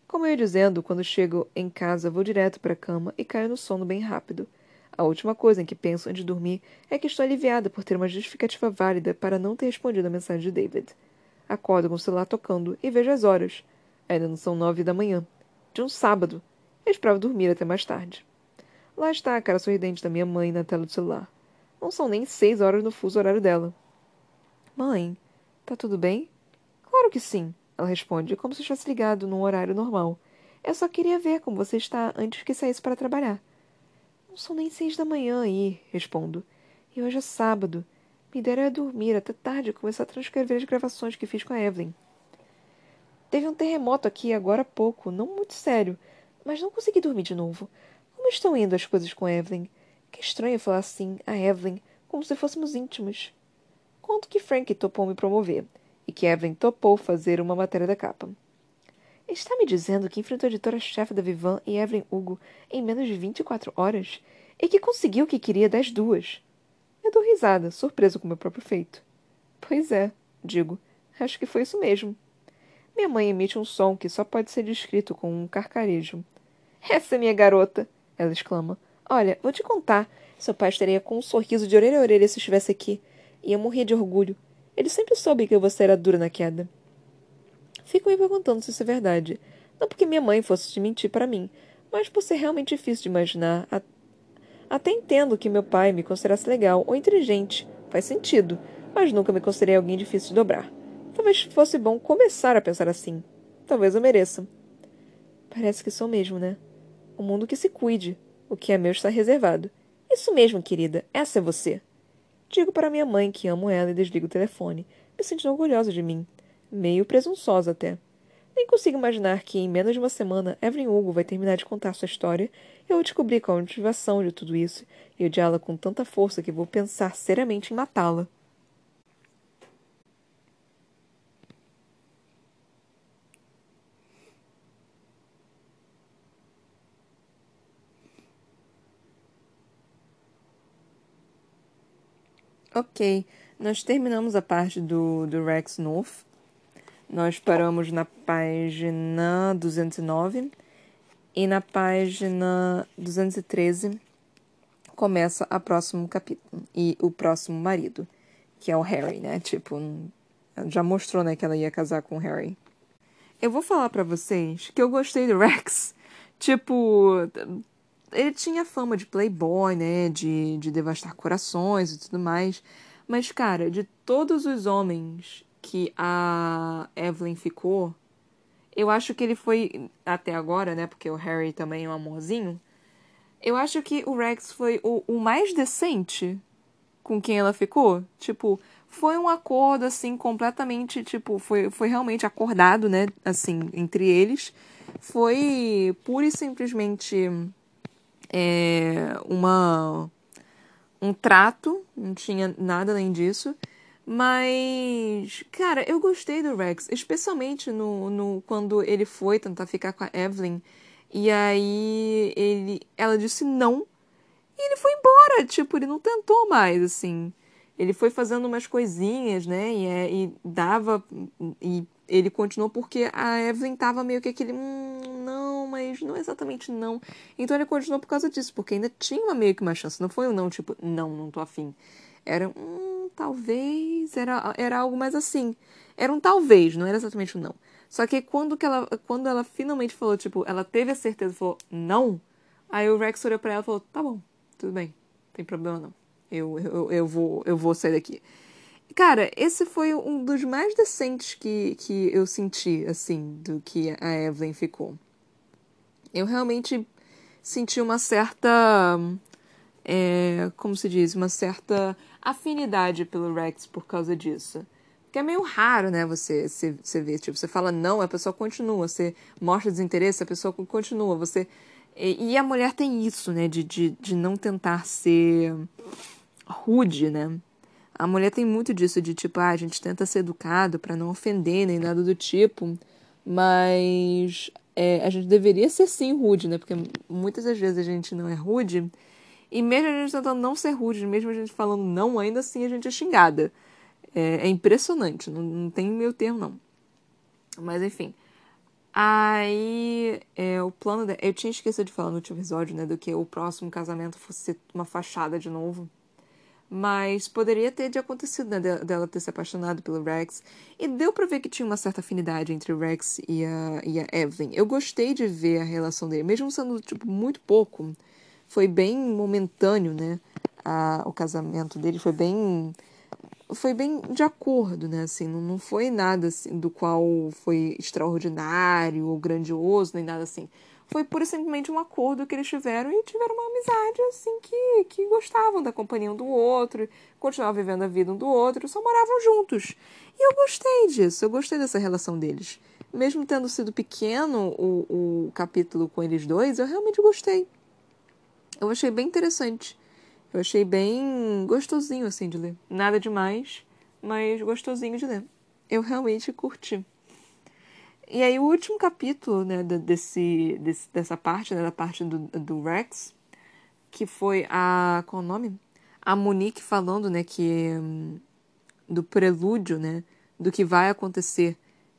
Como eu ia dizendo, quando chego em casa vou direto para a cama e caio no sono bem rápido. A última coisa em que penso antes de dormir é que estou aliviada por ter uma justificativa válida para não ter respondido a mensagem de David. Acordo com o celular tocando e vejo as horas. Ainda não são nove da manhã. De um sábado. Eu esperava dormir até mais tarde. Lá está a cara sorridente da minha mãe na tela do celular. Não são nem seis horas no fuso horário dela. Mãe, tá tudo bem? Claro que sim, ela responde, como se estivesse ligado num horário normal. Eu só queria ver como você está antes que saísse para trabalhar. Não são nem seis da manhã aí, respondo. E hoje é sábado. Me deram a dormir até tarde e começar a transcrever as gravações que fiz com a Evelyn. Teve um terremoto aqui agora há pouco, não muito sério, mas não consegui dormir de novo. Como estão indo as coisas com Evelyn? Que estranho falar assim, a Evelyn, como se fôssemos íntimos. Conto que Frank topou me promover e que Evelyn topou fazer uma matéria da capa. Está me dizendo que enfrentou a editora-chefe da Vivan e Evelyn Hugo em menos de 24 horas e que conseguiu o que queria das duas. Eu dou risada, surpreso com meu próprio feito. Pois é, digo. Acho que foi isso mesmo. Minha mãe emite um som que só pode ser descrito com um carcarejo. Essa é minha garota! Ela exclama. Olha, vou te contar. Seu pai estaria com um sorriso de orelha a orelha se estivesse aqui. Eu morria de orgulho. Ele sempre soube que você era dura na queda. Fico me perguntando se isso é verdade. Não porque minha mãe fosse te mentir para mim, mas por ser realmente difícil de imaginar. Até entendo que meu pai me considerasse legal ou inteligente. Faz sentido, mas nunca me considerei alguém difícil de dobrar. Talvez fosse bom começar a pensar assim. Talvez eu mereça. Parece que sou mesmo, né? O mundo que se cuide. O que é meu está reservado. Isso mesmo, querida. Essa é você. Digo para minha mãe que amo ela e desligo o telefone, me sentindo orgulhosa de mim meio presunçosa até. Nem consigo imaginar que, em menos de uma semana, Evelyn Hugo vai terminar de contar sua história eu descobri qual a motivação de tudo isso e odiá-la com tanta força que vou pensar seriamente em matá-la. Ok, nós terminamos a parte do, do Rex North. Nós paramos na página 209 e na página 213 começa a próximo capítulo e o próximo marido, que é o Harry, né? Tipo, já mostrou, né, que ela ia casar com o Harry. Eu vou falar para vocês que eu gostei do Rex. Tipo, ele tinha fama de playboy, né, de, de devastar corações e tudo mais. Mas, cara, de todos os homens que a Evelyn ficou, eu acho que ele foi, até agora, né? Porque o Harry também é um amorzinho. Eu acho que o Rex foi o, o mais decente com quem ela ficou. Tipo, foi um acordo, assim, completamente, tipo, foi, foi realmente acordado, né? Assim, entre eles. Foi pura e simplesmente é, uma um trato, não tinha nada além disso. Mas, cara, eu gostei do Rex, especialmente no, no quando ele foi tentar ficar com a Evelyn. E aí ele, ela disse não. E ele foi embora, tipo, ele não tentou mais, assim. Ele foi fazendo umas coisinhas, né? E, é, e dava. E ele continuou porque a Evelyn tava meio que aquele. Hum, não, mas não exatamente não. Então ele continuou por causa disso, porque ainda tinha meio que uma chance. Não foi um não, tipo, não, não tô afim. Era um talvez, era, era algo mais assim. Era um talvez, não era exatamente um não. Só que quando, que ela, quando ela finalmente falou, tipo, ela teve a certeza falou não, aí o Rex olhou pra ela e falou, tá bom, tudo bem, não tem problema não. Eu, eu, eu, vou, eu vou sair daqui. Cara, esse foi um dos mais decentes que, que eu senti, assim, do que a Evelyn ficou. Eu realmente senti uma certa. É, como se diz? Uma certa afinidade pelo Rex por causa disso. Que é meio raro, né? Você, você, você ver. Tipo, você fala não, a pessoa continua. Você mostra desinteresse, a pessoa continua. Você. E, e a mulher tem isso, né? De, de, de não tentar ser rude, né? A mulher tem muito disso, de tipo, ah, a gente tenta ser educado para não ofender nem nada do tipo, mas é, a gente deveria ser sim rude, né? Porque muitas das vezes a gente não é rude, e mesmo a gente tentando não ser rude, mesmo a gente falando não, ainda assim a gente é xingada. É, é impressionante, não, não tem meio termo, não. Mas enfim. Aí, é, o plano. De... Eu tinha esquecido de falar no último episódio, né? Do que o próximo casamento fosse uma fachada de novo. Mas poderia ter de acontecido, né, dela ter se apaixonado pelo Rex. E deu pra ver que tinha uma certa afinidade entre o Rex e a, e a Evelyn. Eu gostei de ver a relação dele, mesmo sendo, tipo, muito pouco. Foi bem momentâneo, né? A, o casamento dele foi bem. Foi bem de acordo, né? Assim, não, não foi nada assim, do qual foi extraordinário ou grandioso, nem nada assim foi pura e simplesmente um acordo que eles tiveram e tiveram uma amizade, assim, que, que gostavam da companhia um do outro, continuavam vivendo a vida um do outro, só moravam juntos. E eu gostei disso, eu gostei dessa relação deles. Mesmo tendo sido pequeno o, o capítulo com eles dois, eu realmente gostei. Eu achei bem interessante. Eu achei bem gostosinho, assim, de ler. Nada demais, mas gostosinho de ler. Eu realmente curti. E aí o último capítulo, né, desse, desse dessa parte, né, da parte do, do Rex, que foi a qual o nome? A Monique falando, né, que hum, do prelúdio, né, do que vai acontecer,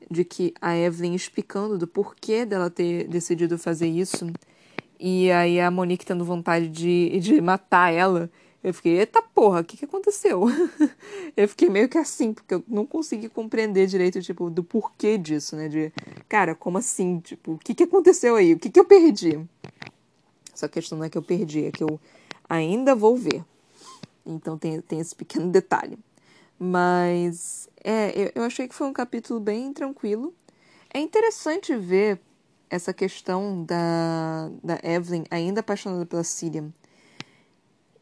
de que a Evelyn explicando do porquê dela ter decidido fazer isso. E aí a Monique tendo vontade de, de matar ela. Eu fiquei, eita porra, o que, que aconteceu? [LAUGHS] eu fiquei meio que assim, porque eu não consegui compreender direito, tipo, do porquê disso, né? De, cara, como assim? Tipo, o que, que aconteceu aí? O que, que eu perdi? Essa questão não é que eu perdi, é que eu ainda vou ver. Então tem, tem esse pequeno detalhe. Mas, é, eu, eu achei que foi um capítulo bem tranquilo. É interessante ver essa questão da, da Evelyn ainda apaixonada pela Síria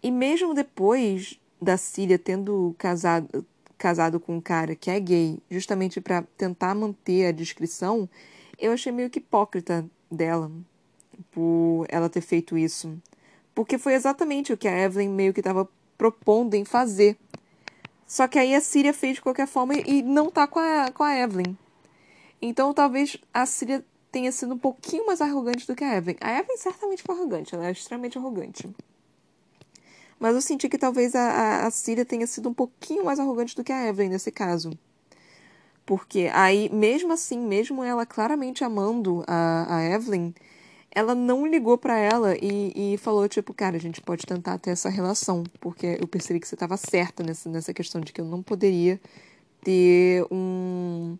e mesmo depois da Síria tendo casado, casado com um cara que é gay, justamente para tentar manter a descrição, eu achei meio que hipócrita dela por ela ter feito isso. Porque foi exatamente o que a Evelyn meio que estava propondo em fazer. Só que aí a Síria fez de qualquer forma e não tá com a, com a Evelyn. Então talvez a Síria tenha sido um pouquinho mais arrogante do que a Evelyn. A Evelyn certamente foi arrogante, ela é extremamente arrogante. Mas eu senti que talvez a, a, a Síria tenha sido um pouquinho mais arrogante do que a Evelyn nesse caso. Porque aí, mesmo assim, mesmo ela claramente amando a, a Evelyn, ela não ligou para ela e, e falou, tipo, cara, a gente pode tentar ter essa relação. Porque eu percebi que você estava certa nessa, nessa questão de que eu não poderia ter um.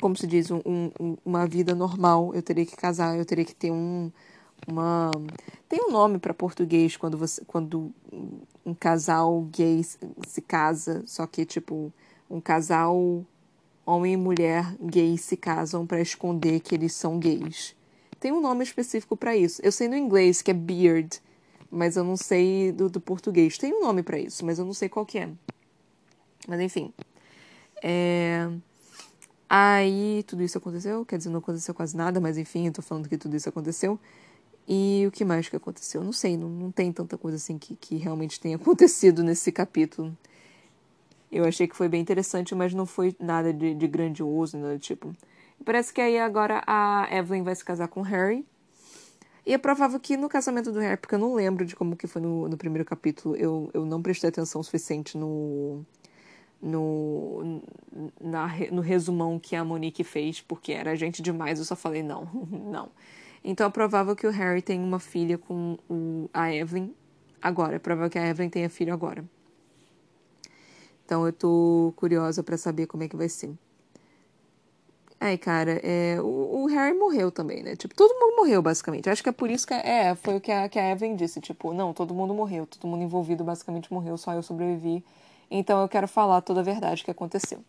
Como se diz? Um, um, uma vida normal. Eu teria que casar, eu teria que ter um uma tem um nome para português quando você quando um casal gay se casa, só que tipo um casal homem e mulher gay se casam para esconder que eles são gays. Tem um nome específico para isso. Eu sei no inglês que é beard, mas eu não sei do, do português. Tem um nome para isso, mas eu não sei qual que é. Mas enfim. É... Aí tudo isso aconteceu, quer dizer, não aconteceu quase nada, mas enfim, eu tô falando que tudo isso aconteceu. E o que mais que aconteceu? Não sei, não, não tem tanta coisa assim que, que realmente tenha [LAUGHS] acontecido nesse capítulo. Eu achei que foi bem interessante, mas não foi nada de, de grandioso, nada do tipo. Parece que aí agora a Evelyn vai se casar com o Harry. E é provável que no casamento do Harry, porque eu não lembro de como que foi no, no primeiro capítulo, eu, eu não prestei atenção o suficiente no, no, na, no resumão que a Monique fez, porque era gente demais, eu só falei não, [LAUGHS] não. Então é provável que o Harry tenha uma filha com o, a Evelyn agora. É provável que a Evelyn tenha filho agora. Então eu tô curiosa para saber como é que vai ser. Aí, cara, é, o, o, Harry morreu também, né? Tipo, todo mundo morreu, basicamente. Acho que é por isso que. É, foi o que a, que a Evelyn disse. Tipo, não, todo mundo morreu. Todo mundo envolvido basicamente morreu, só eu sobrevivi. Então eu quero falar toda a verdade que aconteceu.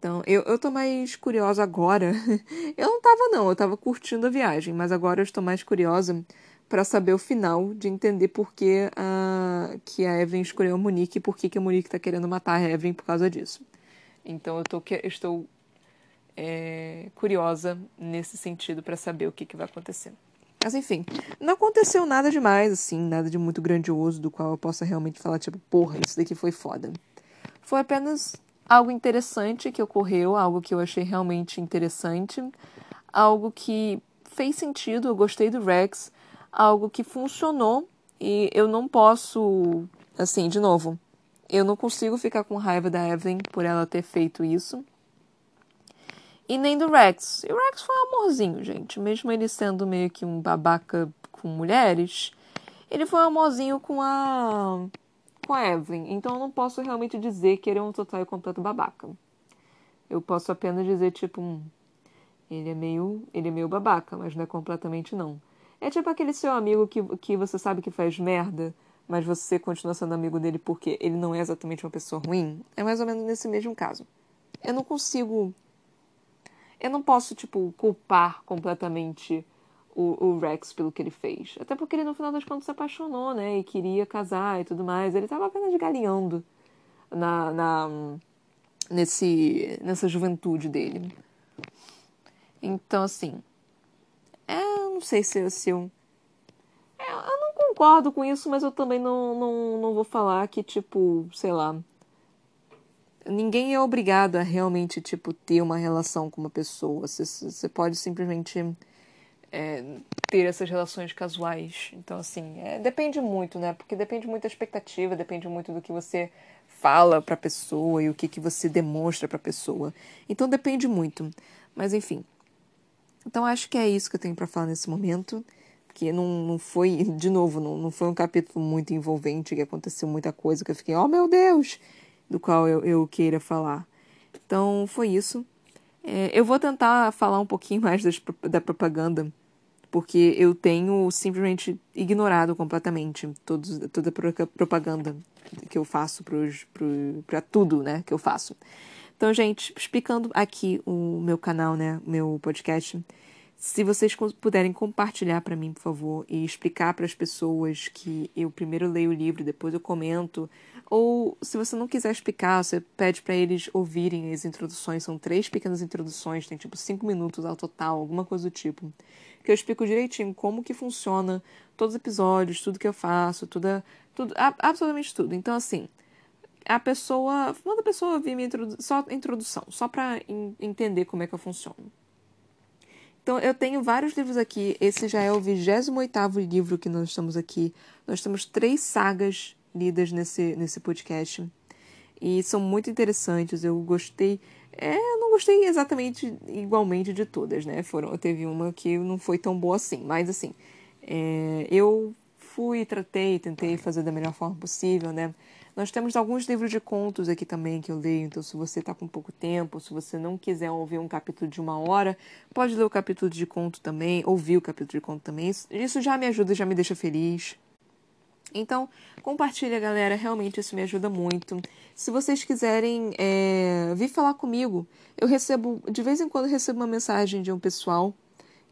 Então, eu, eu tô mais curiosa agora. [LAUGHS] eu não tava, não, eu tava curtindo a viagem, mas agora eu estou mais curiosa para saber o final, de entender por que a, que a Evelyn escolheu a Monique e por que, que a Monique tá querendo matar a Evelyn por causa disso. Então eu tô, estou é, curiosa nesse sentido para saber o que, que vai acontecer. Mas enfim, não aconteceu nada demais, assim, nada de muito grandioso do qual eu possa realmente falar, tipo, porra, isso daqui foi foda. Foi apenas algo interessante que ocorreu, algo que eu achei realmente interessante, algo que fez sentido, eu gostei do Rex, algo que funcionou e eu não posso, assim, de novo, eu não consigo ficar com raiva da Evelyn por ela ter feito isso. E nem do Rex. E o Rex foi um amorzinho, gente. Mesmo ele sendo meio que um babaca com mulheres, ele foi um amorzinho com a. com a Evelyn. Então eu não posso realmente dizer que ele é um total e completo babaca. Eu posso apenas dizer, tipo, um, ele é meio. ele é meio babaca, mas não é completamente não. É tipo aquele seu amigo que, que você sabe que faz merda, mas você continua sendo amigo dele porque ele não é exatamente uma pessoa ruim. É mais ou menos nesse mesmo caso. Eu não consigo eu não posso, tipo, culpar completamente o, o, Rex pelo que ele fez. Até porque ele, no final das contas, se apaixonou, né? E queria casar e tudo mais. Ele estava apenas galinhando na, na, nesse, nessa juventude dele. Então, assim. É, não sei se, se eu. É, eu não concordo com isso, mas eu também não, não, não vou falar que, tipo, sei lá ninguém é obrigado a realmente tipo ter uma relação com uma pessoa. Você, você pode simplesmente é, ter essas relações casuais. Então assim, é, depende muito, né? Porque depende muito da expectativa, depende muito do que você fala para a pessoa e o que que você demonstra para a pessoa. Então depende muito. Mas enfim. Então acho que é isso que eu tenho para falar nesse momento. Que não, não foi, de novo, não, não foi um capítulo muito envolvente, que aconteceu muita coisa, que eu fiquei, oh meu Deus! do qual eu, eu queira falar. Então, foi isso. É, eu vou tentar falar um pouquinho [LAUGHS] mais das, da propaganda, porque eu tenho simplesmente ignorado completamente todos, toda a propaganda que eu faço para tudo né, que eu faço. Então, gente, explicando aqui o meu canal, né, meu podcast, se vocês puderem compartilhar para mim, por favor, e explicar para as pessoas que eu primeiro leio o livro, depois eu comento, ou se você não quiser explicar, você pede para eles ouvirem as introduções, são três pequenas introduções, tem tipo cinco minutos ao total, alguma coisa do tipo, que eu explico direitinho como que funciona todos os episódios, tudo que eu faço, tudo, tudo absolutamente tudo. Então assim, a pessoa, manda a pessoa ouvir minha introdu só introdução, só para entender como é que eu funciono. Então, eu tenho vários livros aqui. Esse já é o 28 livro que nós estamos aqui. Nós temos três sagas lidas nesse, nesse podcast. E são muito interessantes. Eu gostei. É, não gostei exatamente igualmente de todas, né? Foram, teve uma que não foi tão boa assim. Mas, assim, é, eu fui, tratei, tentei fazer da melhor forma possível, né? Nós temos alguns livros de contos aqui também que eu leio, então se você está com pouco tempo, se você não quiser ouvir um capítulo de uma hora, pode ler o capítulo de conto também, ouvir o capítulo de conto também. Isso já me ajuda, já me deixa feliz. Então, compartilha, galera. Realmente isso me ajuda muito. Se vocês quiserem é, vir falar comigo, eu recebo, de vez em quando, recebo uma mensagem de um pessoal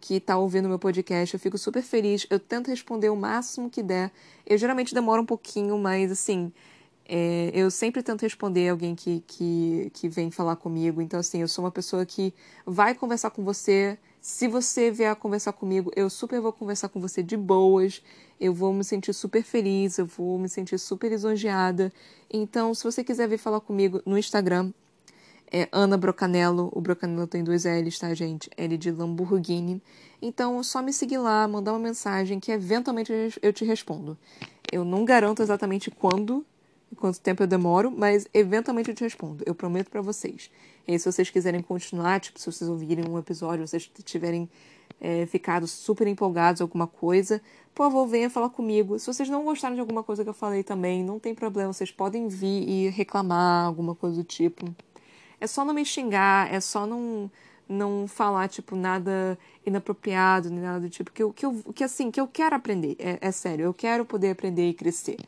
que está ouvindo meu podcast. Eu fico super feliz. Eu tento responder o máximo que der. Eu geralmente demoro um pouquinho, mas assim, é, eu sempre tento responder alguém que, que, que vem falar comigo. Então, assim, eu sou uma pessoa que vai conversar com você. Se você vier conversar comigo, eu super vou conversar com você de boas. Eu vou me sentir super feliz, eu vou me sentir super lisonjeada. Então, se você quiser vir falar comigo no Instagram, é Ana Brocanello. O Brocanello tem dois L's, tá, gente? L de Lamborghini. Então, só me seguir lá, mandar uma mensagem que eventualmente eu te respondo. Eu não garanto exatamente quando quanto tempo eu demoro, mas eventualmente eu te respondo. Eu prometo para vocês. E aí, se vocês quiserem continuar, tipo, se vocês ouvirem um episódio, vocês tiverem é, ficado super empolgados alguma coisa, por favor, venha falar comigo. Se vocês não gostaram de alguma coisa que eu falei também, não tem problema, vocês podem vir e reclamar, alguma coisa do tipo. É só não me xingar, é só não não falar, tipo, nada inapropriado, nem nada do tipo. Que, que, eu, que assim, que eu quero aprender. É, é sério, eu quero poder aprender e crescer.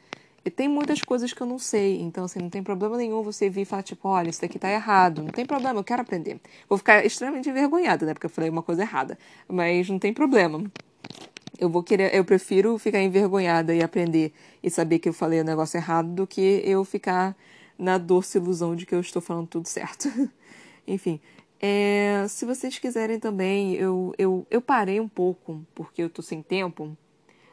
E tem muitas coisas que eu não sei, então assim, não tem problema nenhum você vir e falar, tipo, olha, isso daqui tá errado. Não tem problema, eu quero aprender. Vou ficar extremamente envergonhada, né? Porque eu falei uma coisa errada. Mas não tem problema. Eu vou querer, eu prefiro ficar envergonhada e aprender e saber que eu falei o negócio errado do que eu ficar na doce ilusão de que eu estou falando tudo certo. [LAUGHS] Enfim, é, se vocês quiserem também, eu, eu, eu parei um pouco, porque eu tô sem tempo,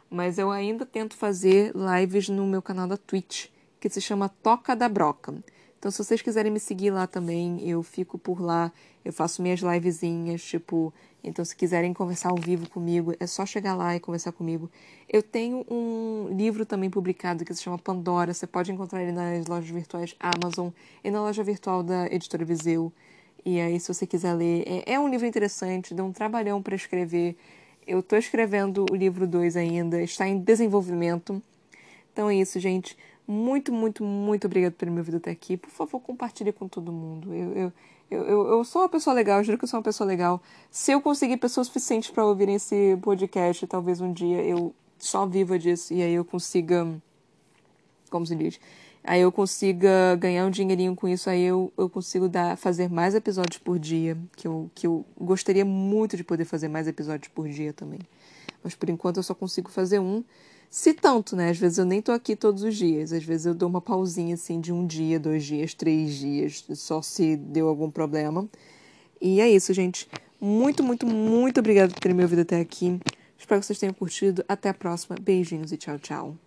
mas eu ainda tento fazer lives no meu canal da Twitch, que se chama Toca da Broca. Então, se vocês quiserem me seguir lá também, eu fico por lá, eu faço minhas livezinhas, tipo, então se quiserem conversar ao vivo comigo, é só chegar lá e conversar comigo. Eu tenho um livro também publicado que se chama Pandora, você pode encontrar ele nas lojas virtuais Amazon e na loja virtual da Editora Viseu. E aí, se você quiser ler, é, é um livro interessante, deu um trabalhão para escrever. Eu estou escrevendo o livro 2 ainda, está em desenvolvimento. Então é isso, gente. Muito, muito, muito obrigado por ter me ouvido até aqui. Por favor, compartilhe com todo mundo. Eu, eu, eu, eu, sou uma pessoa legal, juro que eu sou uma pessoa legal. Se eu conseguir pessoas suficientes para ouvirem esse podcast, talvez um dia eu só viva disso e aí eu consiga. Como se diz? Aí eu consiga ganhar um dinheirinho com isso, aí eu, eu consigo dar, fazer mais episódios por dia, que eu, que eu gostaria muito de poder fazer mais episódios por dia também. Mas por enquanto eu só consigo fazer um, se tanto, né? Às vezes eu nem tô aqui todos os dias, às vezes eu dou uma pausinha assim de um dia, dois dias, três dias, só se deu algum problema. E é isso, gente. Muito, muito, muito obrigada por terem me ouvido até aqui. Espero que vocês tenham curtido. Até a próxima. Beijinhos e tchau, tchau.